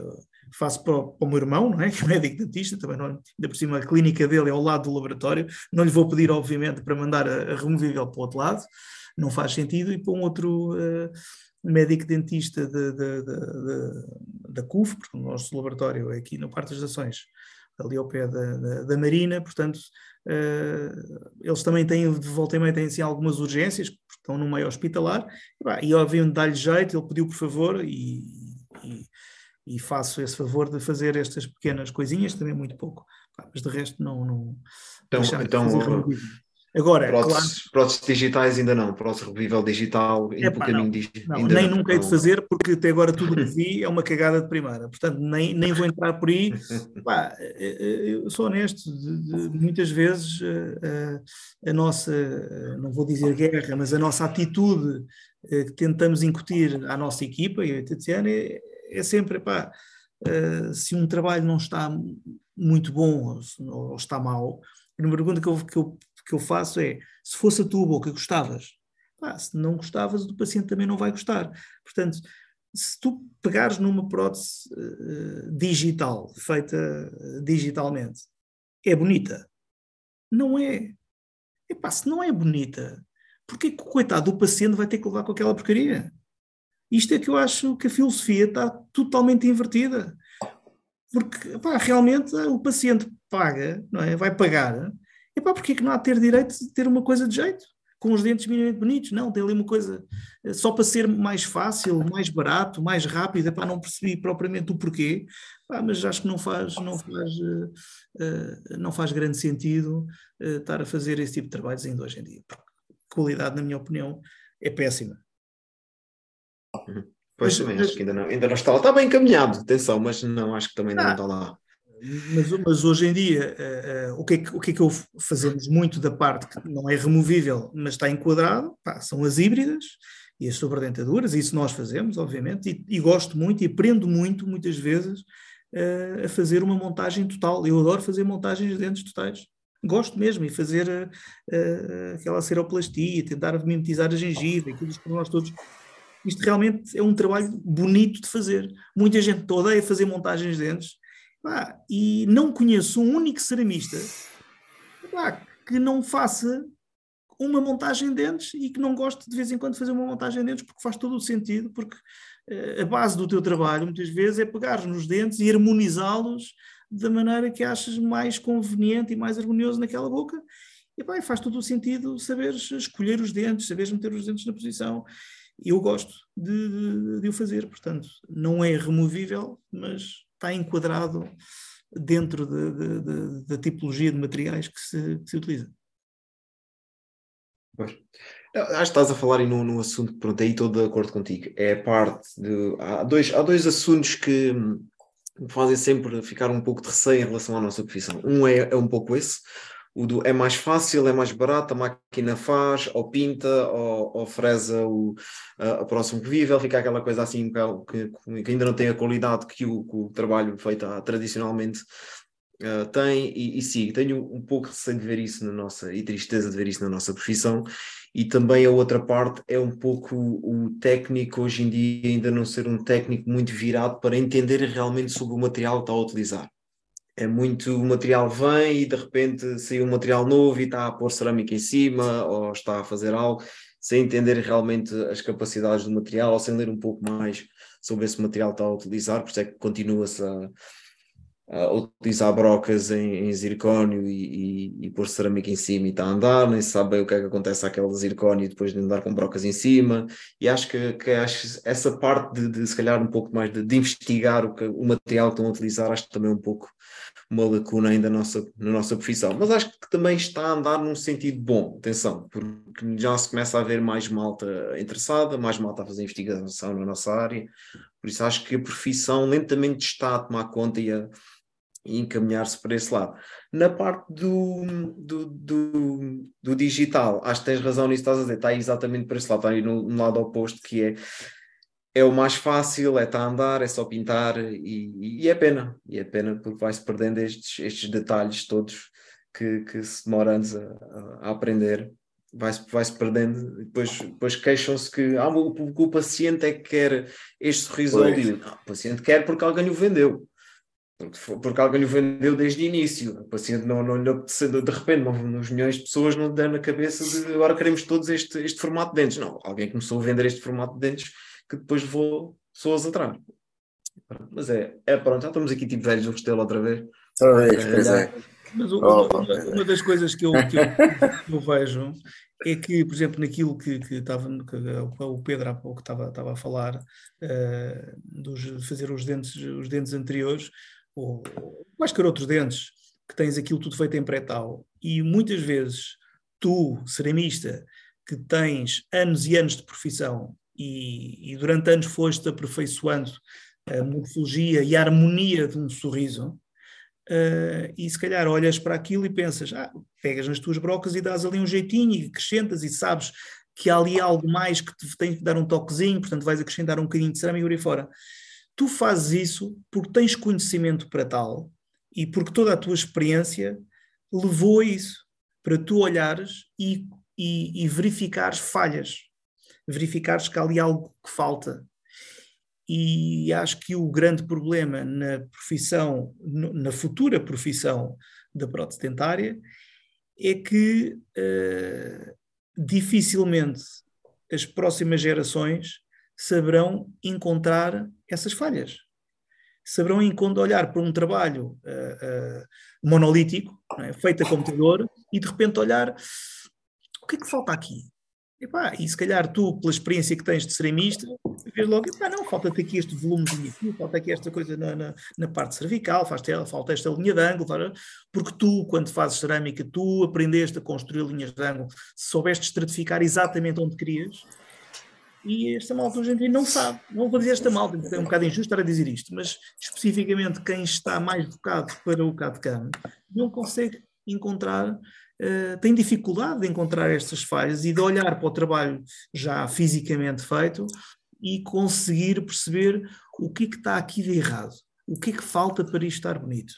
faço para o, para o, meu irmão, não é? que é médico dentista, também não, ainda por cima a clínica dele é ao lado do laboratório, não lhe vou pedir obviamente para mandar a, a removível para o outro lado, não faz sentido, e para um outro uh, médico dentista de, de, de, da CUF, porque o nosso laboratório é aqui no Parque das Ações, ali ao pé da, da, da Marina, portanto, uh, eles também têm, de volta e meia, têm assim, algumas urgências, porque estão no meio hospitalar, e, bah, e obviamente dá-lhe jeito, ele pediu por favor, e, e, e, faço esse favor de fazer estas pequenas coisinhas, também muito pouco, mas de resto não... não então, então Agora, próteses, claro, próteses digitais ainda não, prótese revível digital, indo pelo caminho digital. Nem não, nunca hei de fazer, porque até agora tudo que vi é uma cagada de primeira, portanto nem, nem vou entrar por aí. Pá, eh, eh, eu sou honesto, de, de, muitas vezes a, eh, a, nossa, não vou dizer guerra, mas a nossa atitude que tentamos incutir à nossa equipa, e a Tatiana, é, é sempre, pá, se um trabalho não está muito bom ou, está mau, a primeira pergunta que eu, que eu que eu faço é: se fosse a tua boca, gostavas? se não gostavas, o paciente também não vai gostar. Portanto, se tu pegares numa prótese uh, digital, feita uh, digitalmente, é bonita? Não é. Epá, se não é bonita, porque que o coitado do paciente vai ter que levar com aquela porcaria? Isto é que eu acho que a filosofia está totalmente invertida. Porque epá, realmente o paciente paga, não é? vai pagar Epá, porquê que não há ter direito de ter uma coisa de jeito? Com os dentes minimamente bonitos? Não, tem ali uma coisa eh, só para ser mais fácil, mais barato, mais rápido. Epá, não percebi propriamente o porquê, epá, mas acho que não faz, não faz, uh, uh, não faz grande sentido uh, estar a fazer esse tipo de trabalhos ainda hoje em dia. Porque a qualidade, na minha opinião, é péssima. Uhum. Pois mas, também, acho que ainda não, ainda não está lá. Está bem encaminhado, atenção, mas não, acho que também ainda ah, não está lá. Mas, mas, hoje em dia, uh, uh, o, que é que, o que é que eu fazemos muito da parte que não é removível, mas está enquadrado, pá, são as híbridas e as sobredentaduras, isso nós fazemos, obviamente, e, e gosto muito e aprendo muito, muitas vezes, uh, a fazer uma montagem total. Eu adoro fazer montagens de dentes totais. Gosto mesmo, e fazer aquela ceroplastia, tentar mimetizar a gengiva, aqueles nós todos. Isto realmente é um trabalho bonito de fazer. Muita gente odeia fazer montagens de dentes, Pá, e não conheço um único ceramista pá, que não faça uma montagem de dentes e que não goste de vez em quando fazer uma montagem de dentes porque faz todo o sentido, porque uh, a base do teu trabalho muitas vezes é pegar nos dentes e harmonizá-los da maneira que achas mais conveniente e mais harmonioso naquela boca. E pá, faz todo o sentido saberes escolher os dentes, saberes meter os dentes na posição. Eu gosto de, de, de o fazer, portanto, não é removível, mas está enquadrado dentro da tipologia de materiais que se, que se utiliza. Pois. Acho que estás a falar num, num assunto que, pronto, aí estou de acordo contigo. É parte de. Há dois, há dois assuntos que me fazem sempre ficar um pouco de receio em relação à nossa profissão. Um é, é um pouco esse, o do é mais fácil, é mais barato, a máquina faz, ou pinta, ou, ou fresa o, a, a próximo vível, fica aquela coisa assim que, que, ainda não tem a qualidade que o, que o trabalho feito tradicionalmente uh, tem, e, e sim, tenho um pouco receio de ver isso na nossa, e tristeza de ver isso na nossa profissão, e também a outra parte é um pouco o técnico hoje em dia ainda não ser um técnico muito virado para entender realmente sobre o material que está a utilizar é muito o material vem e de repente saiu um material novo e está a pôr cerâmica em cima ou está a fazer algo sem entender realmente as capacidades do material ou sem ler um pouco mais sobre esse material que está a utilizar, por isso é que continua-se a, a, utilizar brocas em, em zircónio e, e, e, pôr cerâmica em cima e está a andar, nem se sabe bem o que é que acontece àquele zircónio depois de andar com brocas em cima, e acho que, que acho essa parte de, de, se calhar um pouco mais de, de investigar o, que, o material que estão a utilizar, acho também é um pouco uma lacuna ainda na nossa, na nossa profissão. Mas acho que também está a andar num sentido bom, atenção, porque já se começa a haver mais malta interessada, mais malta a fazer investigação na nossa área, por isso acho que a profissão lentamente está a tomar conta e a, e encaminhar-se para esse lado. Na parte do, do, do, do, digital, acho que tens razão nisso, estás a dizer, está exatamente para esse lado, está aí no, no lado oposto, que é é o mais fácil, é estar a andar, é só pintar e, e é pena, e é pena porque vai-se perdendo estes, estes detalhes todos que, que se demora anos a, a aprender, vai-se vai -se perdendo, depois, depois queixam-se que ah, o, o, paciente é que quer este sorriso ali. Não, o paciente quer porque alguém o vendeu. Porque, porque alguém o vendeu desde o início. O paciente não, não de repente, não, nos milhões de pessoas não dão na cabeça de agora queremos todos este, este formato de dentes. Não, alguém começou a vender este formato de dentes que depois vou pessoas atrás. Mas é, é pronto, já estamos aqui tipo velhos do Restelo outra vez. Outra vez, pois é. Mas uma, uma, uma, das coisas que eu, que eu, que eu vejo é que, por exemplo, naquilo que, que, estava, que o Pedro há pouco estava, estava a falar, uh, dos, fazer os dentes, os dentes anteriores, ou quaisquer outros dentes, que tens aquilo tudo feito em pré-tal, e muitas vezes tu, ceramista, que tens anos e anos de profissão e, e durante anos foste aperfeiçoando a morfologia e a harmonia de um sorriso, uh, e se calhar olhas para aquilo e pensas, ah, pegas nas tuas brocas e dás ali um jeitinho e acrescentas e sabes que há ali algo mais que te tem que dar um toquezinho, portanto vais acrescentar um bocadinho de cerâmica e aí fora. Tu fazes isso porque tens conhecimento para tal e porque toda a tua experiência levou a isso, para tu olhares e, e, e verificares falhas verificares que há ali algo que falta. E acho que o grande problema na profissão, na futura profissão da prótese dentária, é que uh, dificilmente as próximas gerações saberão encontrar essas falhas. Saberão olhar para um trabalho uh, uh, monolítico, é? feito a computador, e de repente olhar o que é que falta aqui? Epá, e se calhar tu, pela experiência que tens de ceramista, vês logo, epá, não, falta-te aqui este volume aqui, falta aqui esta coisa na, na, na parte cervical, falta esta linha de ângulo, porque tu, quando fazes cerâmica, tu aprendeste a construir linhas de ângulo, soubeste estratificar exatamente onde querias, e esta malta hoje em dia não sabe. Não vou dizer esta malta, é um bocado injusto estar a dizer isto, mas especificamente quem está mais focado para o CAD-CAM não consegue encontrar uh, tem dificuldade de encontrar estas falhas e de olhar para o trabalho já fisicamente feito e conseguir perceber o que é que está aqui de errado, o que é que falta para isto estar bonito.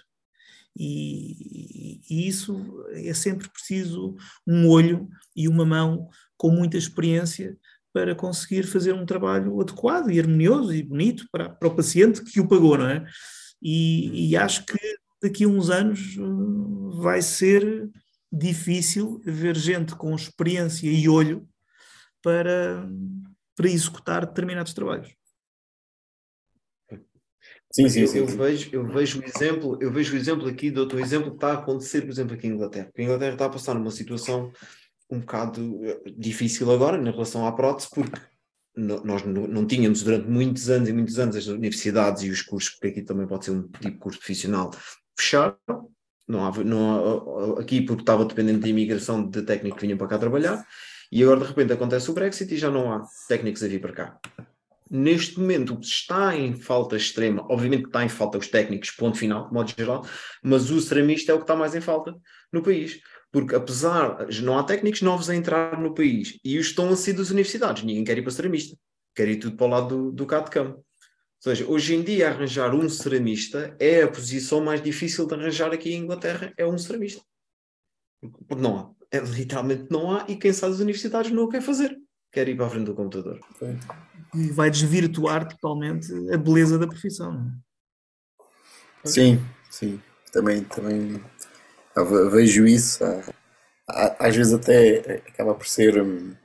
E, e, isso é sempre preciso um olho e uma mão com muita experiência para conseguir fazer um trabalho adequado e harmonioso e bonito para, para o paciente que o pagou, não é? E, e acho que daqui a uns anos uh, vai ser difícil ver gente com experiência e olho para, para executar determinados trabalhos. Sim, sim, sim, eu, sim. vejo, eu vejo o exemplo, eu vejo o exemplo aqui do outro exemplo que está a acontecer, por exemplo, aqui em Inglaterra. Porque a Inglaterra está a passar numa situação um bocado eh, difícil agora em relação à prótese, porque nós não tínhamos durante muitos anos e muitos anos as universidades e os cursos, porque aqui também pode ser um tipo de curso profissional, fecharam, não há, não há, aqui porque estava dependente de imigração de técnicos que vinham para cá trabalhar, e agora de repente acontece o Brexit e já não há técnicos a vir para cá. Neste momento, está em falta extrema, obviamente está em falta os técnicos, ponto final, de modo geral, mas o ceramista é o que está mais em falta no país. Porque apesar, não há técnicos novos a entrar no país e os estão a sair das universidades, ninguém quer ir para ceramista, quer ir tudo para o lado do, do CAD-CAM. Ou seja, hoje em dia arranjar um ceramista é a posição mais difícil de arranjar aqui em Inglaterra, é um ceramista. Porque não há. É, literalmente não há, e quem sabe as universidades não o quer fazer. Quer ir para a frente do computador. E vai desvirtuar totalmente a beleza da profissão. É? Sim, sim. Também, também vejo isso. Às vezes até acaba por ser um,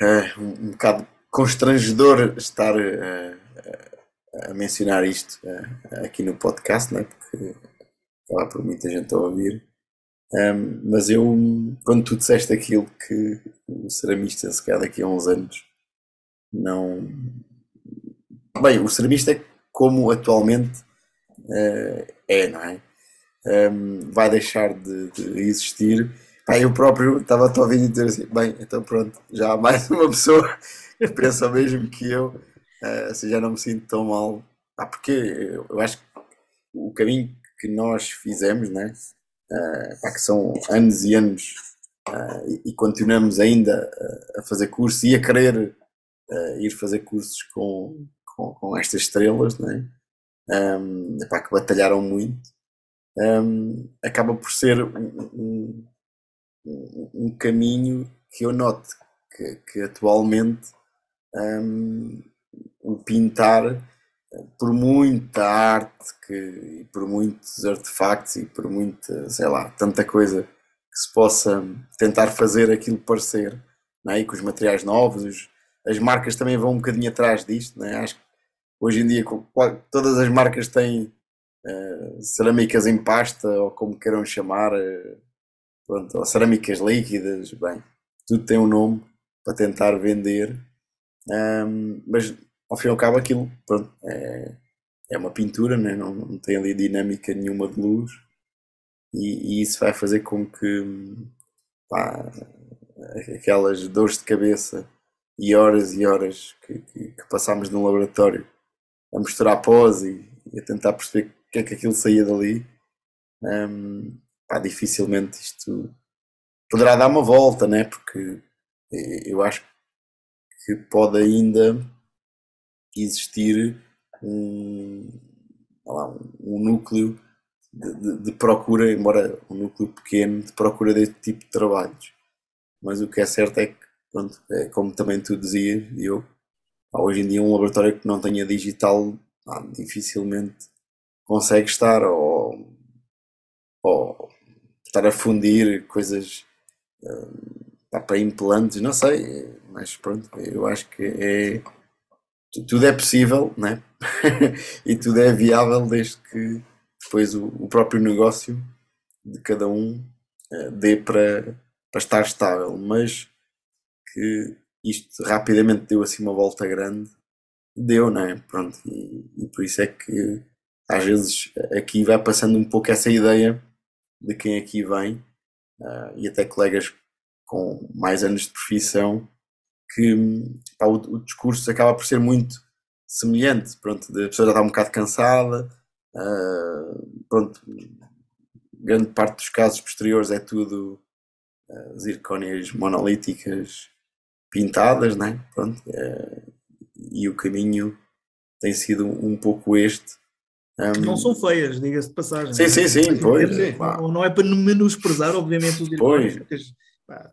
é, um, um bocado constrangedor estar uh, a mencionar isto uh, aqui no podcast, é? porque lá por muita gente a ouvir. Um, mas eu, quando tu disseste aquilo que o ceramista, se calhar daqui a uns anos, não. Bem, o ceramista é como atualmente uh, é, não é? Um, vai deixar de, de existir. Pá, eu próprio estava a ouvir dizer assim: bem, então pronto, já há mais uma pessoa pensa mesmo que eu, uh, assim, já não me sinto tão mal. Ah, porque eu acho que o caminho que nós fizemos, né? Uh, que são anos e anos uh, e, e, continuamos ainda a fazer cursos e a querer ir fazer cursos com, com, com estas estrelas, né? Um, epá, que batalharam muito, um, acaba por ser um, um, um, caminho que eu noto que, que atualmente o pintar por muita arte que, por muitos artefactos e por muita, sei lá, tanta coisa que se possa tentar fazer aquilo parecer, não é? e com os materiais novos, os, as marcas também vão um bocadinho atrás disto, não é? acho que hoje em dia todas as marcas têm uh, cerâmicas em pasta, ou como queiram chamar, uh, pronto, ou cerâmicas líquidas, bem, tudo tem um nome para tentar vender, um, mas ao fim e ao cabo aquilo pronto, é, é uma pintura, né? não, não tem ali dinâmica nenhuma de luz e, e isso vai fazer com que pá, aquelas dores de cabeça e horas e horas que, que, que passámos no laboratório a misturar pós e, e, a tentar perceber o que é que aquilo saía dali, um, pá, dificilmente isto poderá dar uma volta, né? porque eu acho que pode ainda existir um, um núcleo de, de, de, procura, embora um núcleo pequeno, de procura deste tipo de trabalhos. Mas o que é certo é que, pronto, é como também tu dizias, eu, hoje em dia um laboratório que não tenha digital ah, dificilmente consegue estar ou, ou estar a fundir coisas ah, para implantes, não sei, mas pronto, eu acho que é tudo é possível, né? e tudo é viável desde que depois o, o próprio negócio de cada um uh, dê para, estar estável. Mas que isto rapidamente deu assim uma volta grande, deu, não é? Pronto, e, e por isso é que às vezes aqui vai passando um pouco essa ideia de quem aqui vem uh, e até colegas com mais anos de profissão que pá, o, o, discurso acaba por ser muito semelhante, pronto, a pessoa já está um bocado cansada, uh, pronto, grande parte dos casos posteriores é tudo uh, zircónias monolíticas pintadas, né? pronto, uh, e o caminho tem sido um pouco este. Um, não são feias, diga-se de passagem. Sim, sim, sim, pois. Não, não, é para menosprezar, obviamente, os zircónios,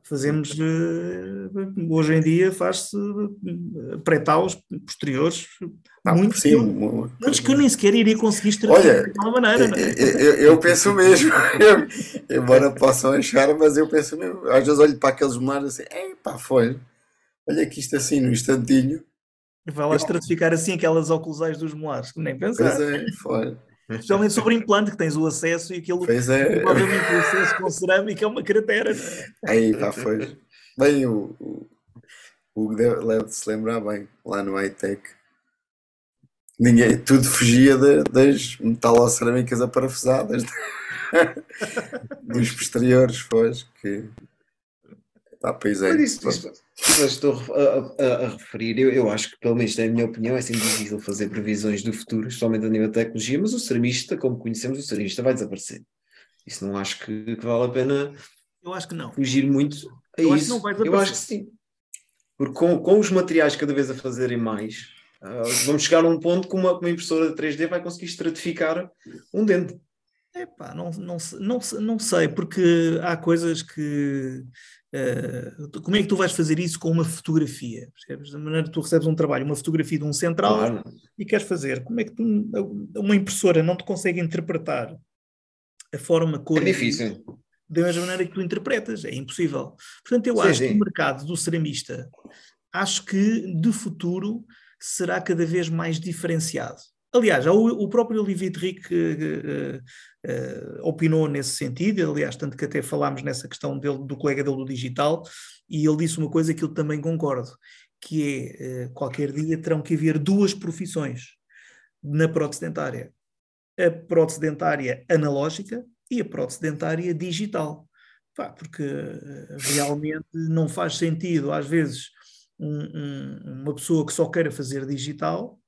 fazemos eh, hoje em dia faz-se eh, pré-taus posteriores ah, muito sim, muitos que eu nem sequer iria conseguir Olha, de alguma maneira é? eu, eu, eu, penso mesmo eu, embora possam achar mas eu penso mesmo às vezes olho para aqueles monares assim pá, foi olha que isto assim no instantinho. Vai lá estratificar assim aquelas oclusais dos molares nem pensar. pois é, foi Especialmente sobre implante, que tens o acesso e aquilo pois é. provavelmente o acesso com cerâmica é uma cratera. É? Aí, pá, foi. Bem, o, o, o deve se lembrar bem, lá no iTech. Ninguém, tudo fugia de, das metalocerâmicas aparafusadas dos posteriores, pois, que pá, pois é. Mas isso, isso, estou a, a, a, referir, eu, eu acho que, pelo menos na minha opinião, é sempre difícil fazer previsões do futuro, especialmente a nível de tecnologia, mas o ceramista, como conhecemos, o ceramista vai desaparecer. Isso não acho que, que vale a pena eu acho que não. fugir muito a eu isso. Acho eu acho que sim. Porque com, com os materiais cada vez a fazerem mais, uh, vamos chegar a um ponto que uma, uma impressora 3D vai conseguir estratificar um dente. Epá, não, não, não, não sei, porque há coisas que Uh, como é que tu vais fazer isso com uma fotografia? Percebes? Da maneira que tu recebes um trabalho, uma fotografia de um central claro. e queres fazer. Como é que tu, uma impressora não te consegue interpretar a forma cor? É difícil. Da mesma maneira que tu interpretas, é impossível. Portanto, eu sim, acho sim. que o mercado do ceramista, acho que de futuro será cada vez mais diferenciado. Aliás, o, o próprio Olivier Rick uh, uh, uh, opinou nesse sentido, aliás, tanto que até falámos nessa questão dele, do colega dele do digital, e ele disse uma coisa que eu também concordo, que é, qualquer dia terão que haver duas profissões na prótese dentária. A prótese dentária analógica e a prótese dentária digital. Pá, porque realmente não faz sentido, às vezes, um, um, uma pessoa que só queira fazer digital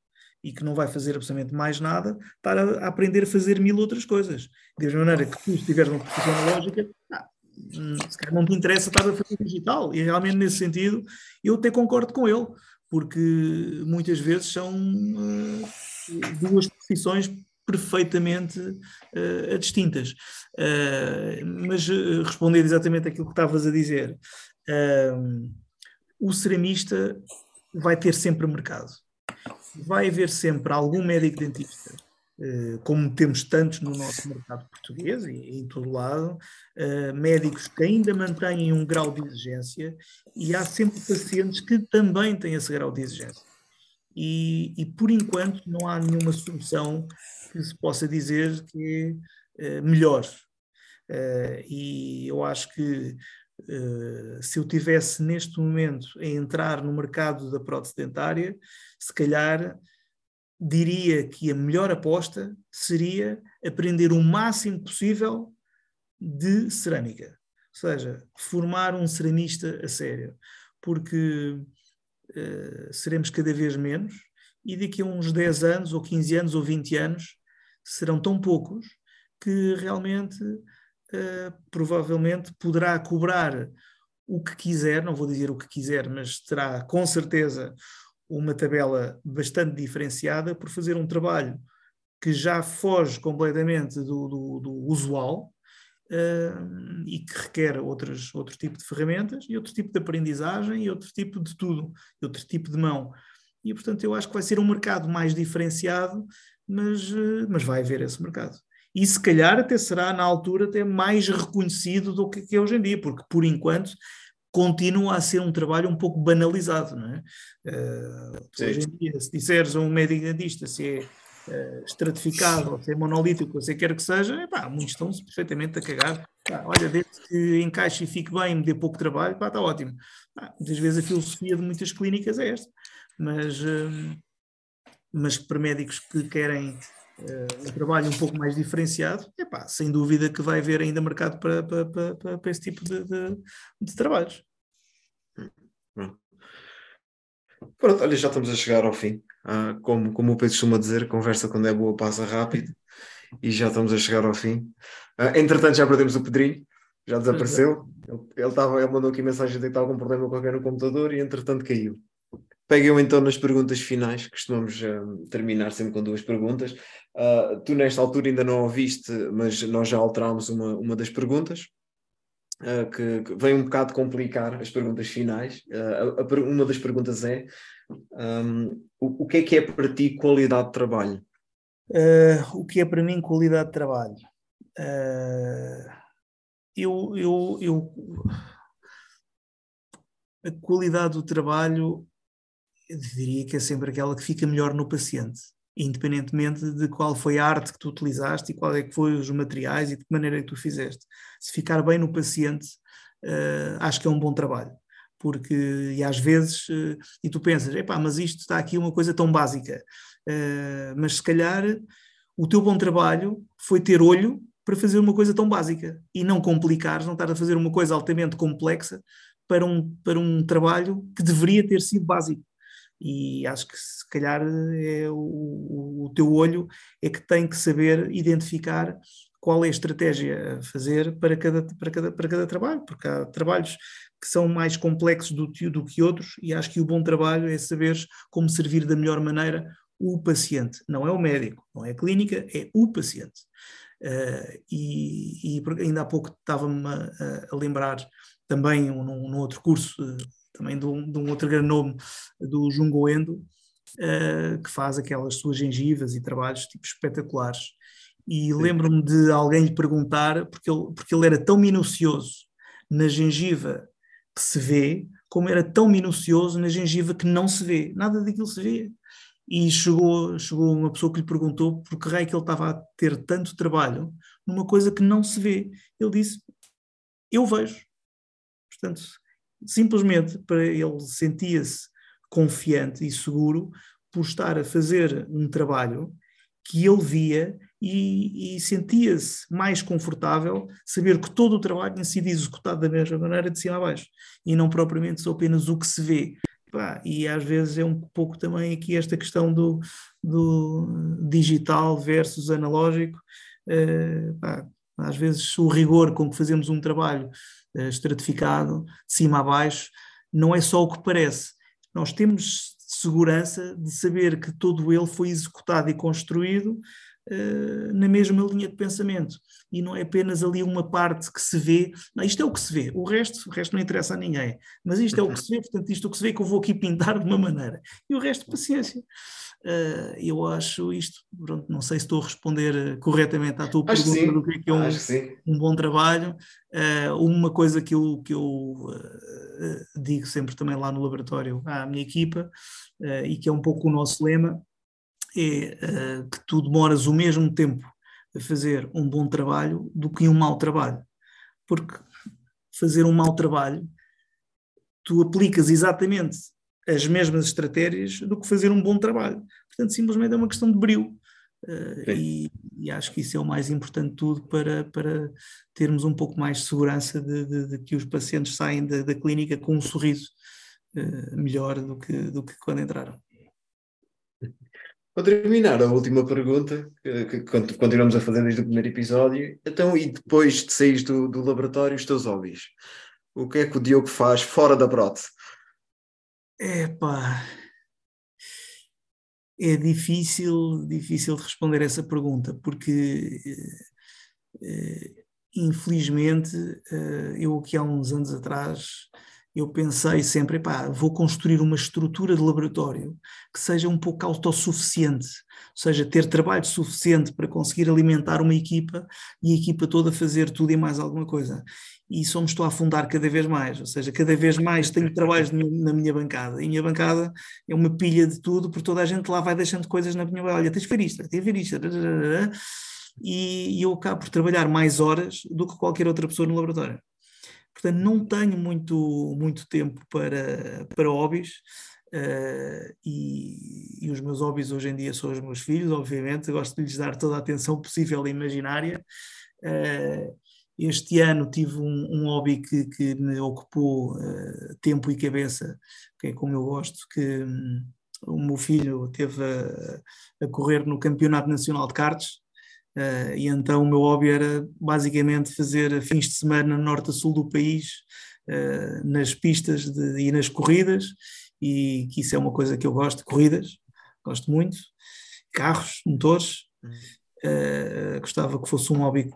e que não vai fazer absolutamente mais nada, estar a, a aprender a fazer mil outras coisas. Da mesma maneira que tu, se tiveres uma profissão analógica, ah, hum, se calhar não te interessa estar a fazer digital. E realmente, nesse sentido, eu até concordo com ele, porque muitas vezes são uh, duas profissões perfeitamente uh, distintas. Uh, mas uh, respondendo exatamente aquilo que estavas a dizer, o ceramista vai ter sempre mercado. Vai haver sempre algum médico dentista, como temos tantos no nosso mercado português e em todo lado, médicos que ainda mantêm um grau de exigência e há sempre pacientes que também têm esse grau de exigência. E, e por enquanto não há nenhuma solução que se possa dizer que é uh, melhor. E eu acho que se eu tivesse neste momento a entrar no mercado da prótese dentária, se calhar diria que a melhor aposta seria aprender o máximo possível de cerâmica. Ou seja, formar um ceramista a sério. Porque seremos cada vez menos e daqui a uns 10 anos, ou 15 anos, ou 20 anos, serão tão poucos que realmente uh, provavelmente poderá cobrar o que quiser, não vou dizer o que quiser, mas terá com certeza uma tabela bastante diferenciada por fazer um trabalho que já foge completamente do, do, do usual uh, e que requer outros, outro tipo de ferramentas e outro tipo de aprendizagem e outro tipo de tudo, outro tipo de mão. E, portanto, eu acho que vai ser um mercado mais diferenciado mas, eh, mas vai haver esse mercado. E se calhar até será na altura até mais reconhecido do que é hoje em dia, porque por enquanto continua a ser um trabalho um pouco banalizado, não é? Uh, hoje em dia, se disseres a um médico dentista se é uh, estratificado ou se é monolítico, ou se quer que seja, epá, muitos estão-se perfeitamente a cagar. Pá, olha, desde que encaixe e fique bem, me dê pouco trabalho, pá, está ótimo. Pá, muitas vezes a filosofia de muitas clínicas é esta, mas... Uh, mas para médicos que querem uh, um trabalho um pouco mais diferenciado, epá, sem dúvida que vai haver ainda mercado para, para, para, para esse tipo de, de, de trabalhos. Pronto, olha, já estamos a chegar ao fim. Ah, como, como o Pedro costuma dizer, conversa quando é boa passa rápido e já estamos a chegar ao fim. Ah, entretanto, já perdemos o Pedrinho, já desapareceu. Ele, ele, tava, ele mandou aqui mensagem de que estava com um problema qualquer no computador e entretanto caiu. Peguem então nas perguntas finais, costumamos uh, terminar sempre com duas perguntas. Uh, tu, nesta altura, ainda não ouviste, mas nós já alterámos uma, uma das perguntas, uh, que, que, vem um bocado complicar as perguntas finais. A, a, uma das perguntas é: um, o, o, que é que é para ti qualidade de trabalho? o que é para mim qualidade de trabalho? eu, eu, eu. A qualidade do trabalho eu diria que é sempre aquela que fica melhor no paciente, independentemente de qual foi a arte que tu utilizaste e qual é que foi os materiais e de que maneira que tu fizeste. Se ficar bem no paciente, uh, acho que é um bom trabalho. Porque, e às vezes, uh, e tu pensas, epá, mas isto está aqui uma coisa tão básica. Uh, mas se calhar o teu bom trabalho foi ter olho para fazer uma coisa tão básica e não complicares, não estar a fazer uma coisa altamente complexa para um, para um trabalho que deveria ter sido básico e acho que se calhar é o, o teu olho é que tem que saber identificar qual é a estratégia a fazer para cada, para cada, para cada trabalho, porque há trabalhos que são mais complexos do, do que outros e acho que o bom trabalho é saber como servir da melhor maneira o paciente, não é o médico, não é a clínica, é o paciente. Uh, e, e, ainda há pouco estava-me a, a, lembrar também num, outro curso também de um, de um outro grande nome, do Jungo Endo, uh, que faz aquelas suas gengivas e trabalhos tipo, espetaculares. E lembro-me de alguém lhe perguntar, porque ele, porque ele era tão minucioso na gengiva que se vê, como era tão minucioso na gengiva que não se vê. Nada daquilo se vê. E chegou, chegou uma pessoa que lhe perguntou por que raio que ele estava a ter tanto trabalho numa coisa que não se vê. Ele disse: Eu vejo. Portanto, simplesmente para ele sentia-se confiante e seguro por estar a fazer um trabalho que ele via e, e sentia-se mais confortável saber que todo o trabalho tinha sido executado da mesma maneira de cima a baixo e não propriamente só apenas o que se vê. e às vezes é um pouco também aqui esta questão do, do digital versus analógico. Pá, às vezes o rigor com que fazemos um trabalho uh, estratificado, de cima a baixo, não é só o que parece. Nós temos segurança de saber que todo ele foi executado e construído uh, na mesma linha de pensamento. E não é apenas ali uma parte que se vê. Não, isto é o que se vê, o resto, o resto não interessa a ninguém. Mas isto é o que se vê, portanto, isto é o que se vê que eu vou aqui pintar de uma maneira. E o resto, paciência. Uh, eu acho isto, pronto, não sei se estou a responder eh, corretamente à tua acho pergunta do que é, que é um, um, bom trabalho. Uh, uma coisa que eu, que eu uh, digo sempre também lá no laboratório à minha equipa, e que é um pouco o nosso lema, é que tu demoras o mesmo tempo a fazer um bom trabalho do que um mau trabalho. Porque fazer um mau trabalho, tu aplicas exatamente as mesmas estratégias do que fazer um bom trabalho. Portanto, simplesmente é uma questão de brilho. Uh, e, e, acho que isso é o mais importante de tudo para, para termos um pouco mais de segurança de, de, de que os pacientes saem da, da clínica com um sorriso uh, melhor do que, do que quando entraram. Para terminar, a última pergunta, que, continuamos a fazer desde o primeiro episódio. Então, e depois de sair do, do laboratório, os teus hobbies? O que é que o Diogo faz fora da prótese? Epá, é difícil, difícil de responder essa pergunta, porque eh, infelizmente eh, eu aqui há uns anos atrás eu pensei sempre, vou construir uma estrutura de laboratório que seja um pouco autossuficiente, ou seja, ter trabalho suficiente para conseguir alimentar uma equipa e a equipa toda fazer tudo e mais alguma coisa. E só me estou a afundar cada vez mais, ou seja, cada vez mais tenho trabalhos na minha bancada. E a minha bancada é uma pilha de tudo, porque toda a gente lá vai deixando coisas na minha olha, tens de ver isto, tens de ver isto. E eu acabo por trabalhar mais horas do que qualquer outra pessoa no laboratório. Portanto, não tenho muito, muito tempo para, para hobbies. Uh, e, e, os meus hobbies hoje em dia são os meus filhos, obviamente, gosto de lhes dar toda a atenção possível e imaginária. Uh, este ano tive um, um hobby que, que, me ocupou uh, tempo e cabeça, que é como eu gosto, que um, o meu filho teve a, a, correr no Campeonato Nacional de Karts, Uh, e então o meu hobby era basicamente fazer fins de semana no norte a sul do país, uh, nas pistas de, e nas corridas, e que isso é uma coisa que eu gosto, corridas, gosto muito, carros, motores, uh, gostava que fosse um hobby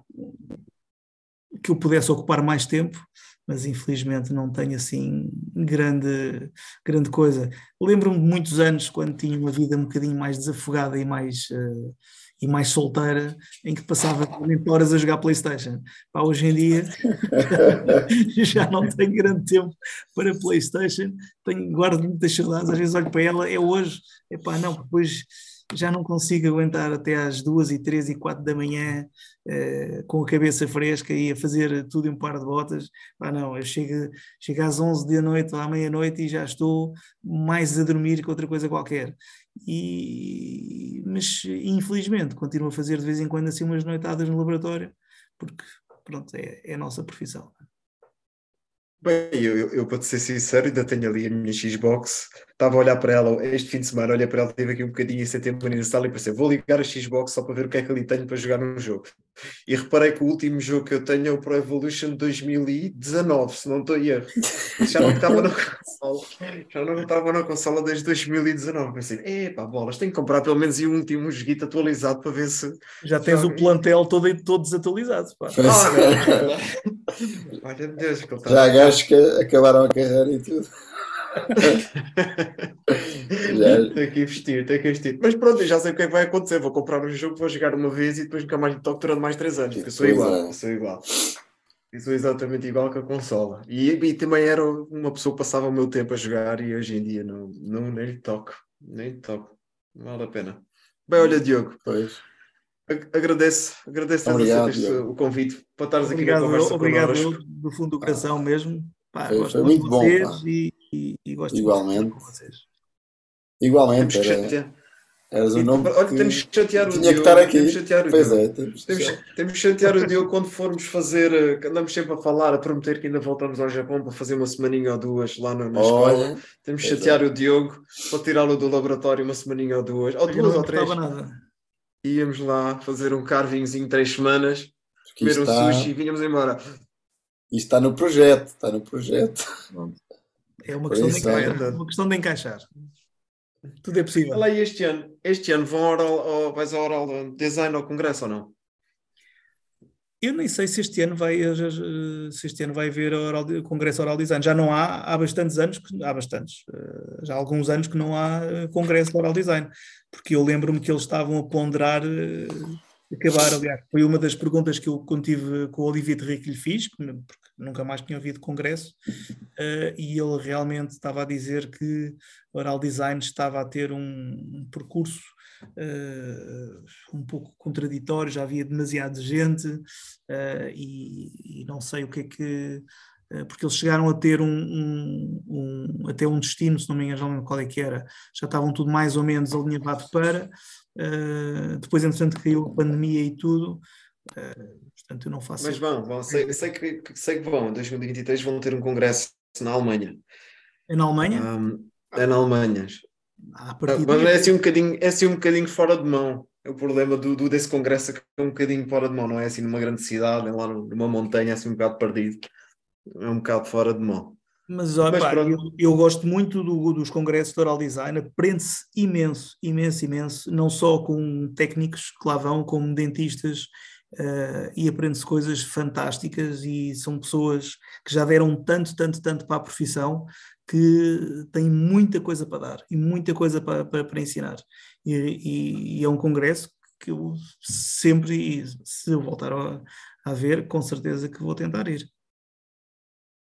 que eu pudesse ocupar mais tempo, mas infelizmente não tenho assim grande, grande coisa. Lembro-me de muitos anos quando tinha uma vida um bocadinho mais desafogada e mais e mais solteira, em que passava 40 horas a jogar Playstation. Pá, hoje em dia já não tenho grande tempo para Playstation, tenho, guardo muitas saudades, às vezes olho para ela, é hoje, é pá, não, depois já não consigo aguentar até às duas e três e quatro da manhã uh, com a cabeça fresca e a fazer tudo em um par de botas. Ah, não, eu chego, chego às onze da noite à meia-noite e já estou mais a dormir que outra coisa qualquer. E, mas infelizmente continuo a fazer de vez em quando assim umas noitadas no laboratório, porque pronto, é, é a nossa profissão. Bem, eu, eu, eu para ser sincero, ainda tenho ali a minha Xbox. Estava a olhar para ela este fim de semana, olhei para ela, teve aqui um bocadinho em setembro na sala e pensei, vou ligar a Xbox só para ver o que é que ali tenho para jogar num jogo. E reparei que o último jogo que eu tenho é o Pro Evolution 2019, se não estou a erro. Já não estava na consola, já não estava na consola desde 2019. Pensei, epá, bolas, tenho que comprar pelo menos um último joguito atualizado para ver se. Já tens o plantel todo, todo desatualizado. Pá. Ah, Olha, Deus, que. Já gajos que acabaram a carreira e tudo. Já... Tem que investir, tem que investir. Mas pronto, eu já sei o que é que vai acontecer. Vou comprar um jogo, vou jogar uma vez e depois nunca mais toco durante mais 3 anos. Eu sou igual, é. sou igual. Eu sou exatamente igual que a consola. E, e, também era uma pessoa que passava o meu tempo a jogar e hoje em dia não, não nem toco. Nem toco. Não vale a pena. Bem, olha, Diogo. Pois. Agradeço, agradeço obrigado, o convite para estares aqui na conversa Obrigado, do fundo do coração mesmo. Pá, foi, foi muito bom. E, e, e, gosto Igualmente. de vocês. Igualmente. Temos que, era, Eras o nome Olha, temos que chatear o tinha Diogo. que estar aqui. Temos que chatear o Pois Diogo. é, temos, Temos, temos que chatear o Diogo quando formos fazer, eh, que andamos sempre a falar, a prometer que ainda voltamos ao Japão para fazer uma semaninha ou duas lá na, na escola. Olha, Temos que pois chatear o Diogo para tirá-lo do laboratório uma semaninha ou duas, ou duas não ou três. nada. Íamos lá fazer um carvingzinho três semanas, porque comer isto um está, sushi e vinhamos embora. isto está no projeto, está no projeto. É uma questão, de isso, encaixar, olha. uma questão de encaixar. Tudo é possível. Olha aí este ano. Este ano vão ao oral, ao, vais ao oral design ao congresso ou não? Eu nem sei se este ano vai, eh, se este ano vai haver o oral, Congresso Oral Design. Já não há, há bastantes anos, que, há bastantes, eh, já há alguns anos que não há eh, Congresso Oral Design, porque eu lembro-me que eles estavam a ponderar acabar, aliás, foi uma das perguntas que eu quando tive com o Olivier Terry que lhe fiz, porque nunca mais tinha ouvido Congresso, eh, e ele realmente estava a dizer que Oral Design estava a ter um, um percurso Uh, um pouco contraditório, já havia demasiada gente uh, e, e, não sei o que é que. Uh, porque eles chegaram a ter um, um, um, até um destino, se não me engano, já não lembro qual é que era, já estavam tudo mais ou menos alinhavado para. depois, entretanto, caiu a pandemia e tudo. portanto, eu não faço. Mas vão, vão sei, sei, que, sei que vão, em 2023 vão ter um congresso na Alemanha. É na Alemanha? Um, é na Alemanha. Ah, Mas é assim, um bocadinho, é assim um bocadinho fora de mão. É o problema do, do, desse congresso que é um bocadinho fora de mão, não é assim numa grande cidade, é lá numa montanha, assim um bocado perdido. É um bocado fora de mão. Mas, ó, Mas pá, eu, eu gosto muito do- dos congressos de oral design, aprende-se imenso, imenso, imenso, não só com técnicos que lá vão, como dentistas, eh, e aprende-se coisas fantásticas e são pessoas que já deram tanto, tanto, tanto para a profissão que têm muita coisa para dar e muita coisa para, para, para ensinar. E, e- e é um congresso que eu sempre, se eu voltar a, a ver, com certeza que vou tentar ir.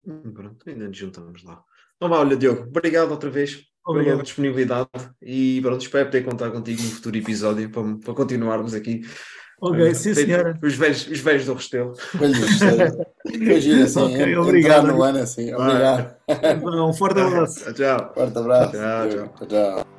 Hum, Pronto, ainda nos juntamos lá. Então vá, olha, Diogo, obrigado outra vez pela Obrigado. disponibilidade e pronto, espero poder contar contigo no futuro episódio para, para continuarmos aqui. Ok, Eh, sim senhora. Os velhos, os velhos do Restelo. Olha, Foi giro assim, Ok, en- obrigado. no ano assim. Obrigado. Um forte abraço. Tchau. Forte abraço. Tchau, tchau. tchau.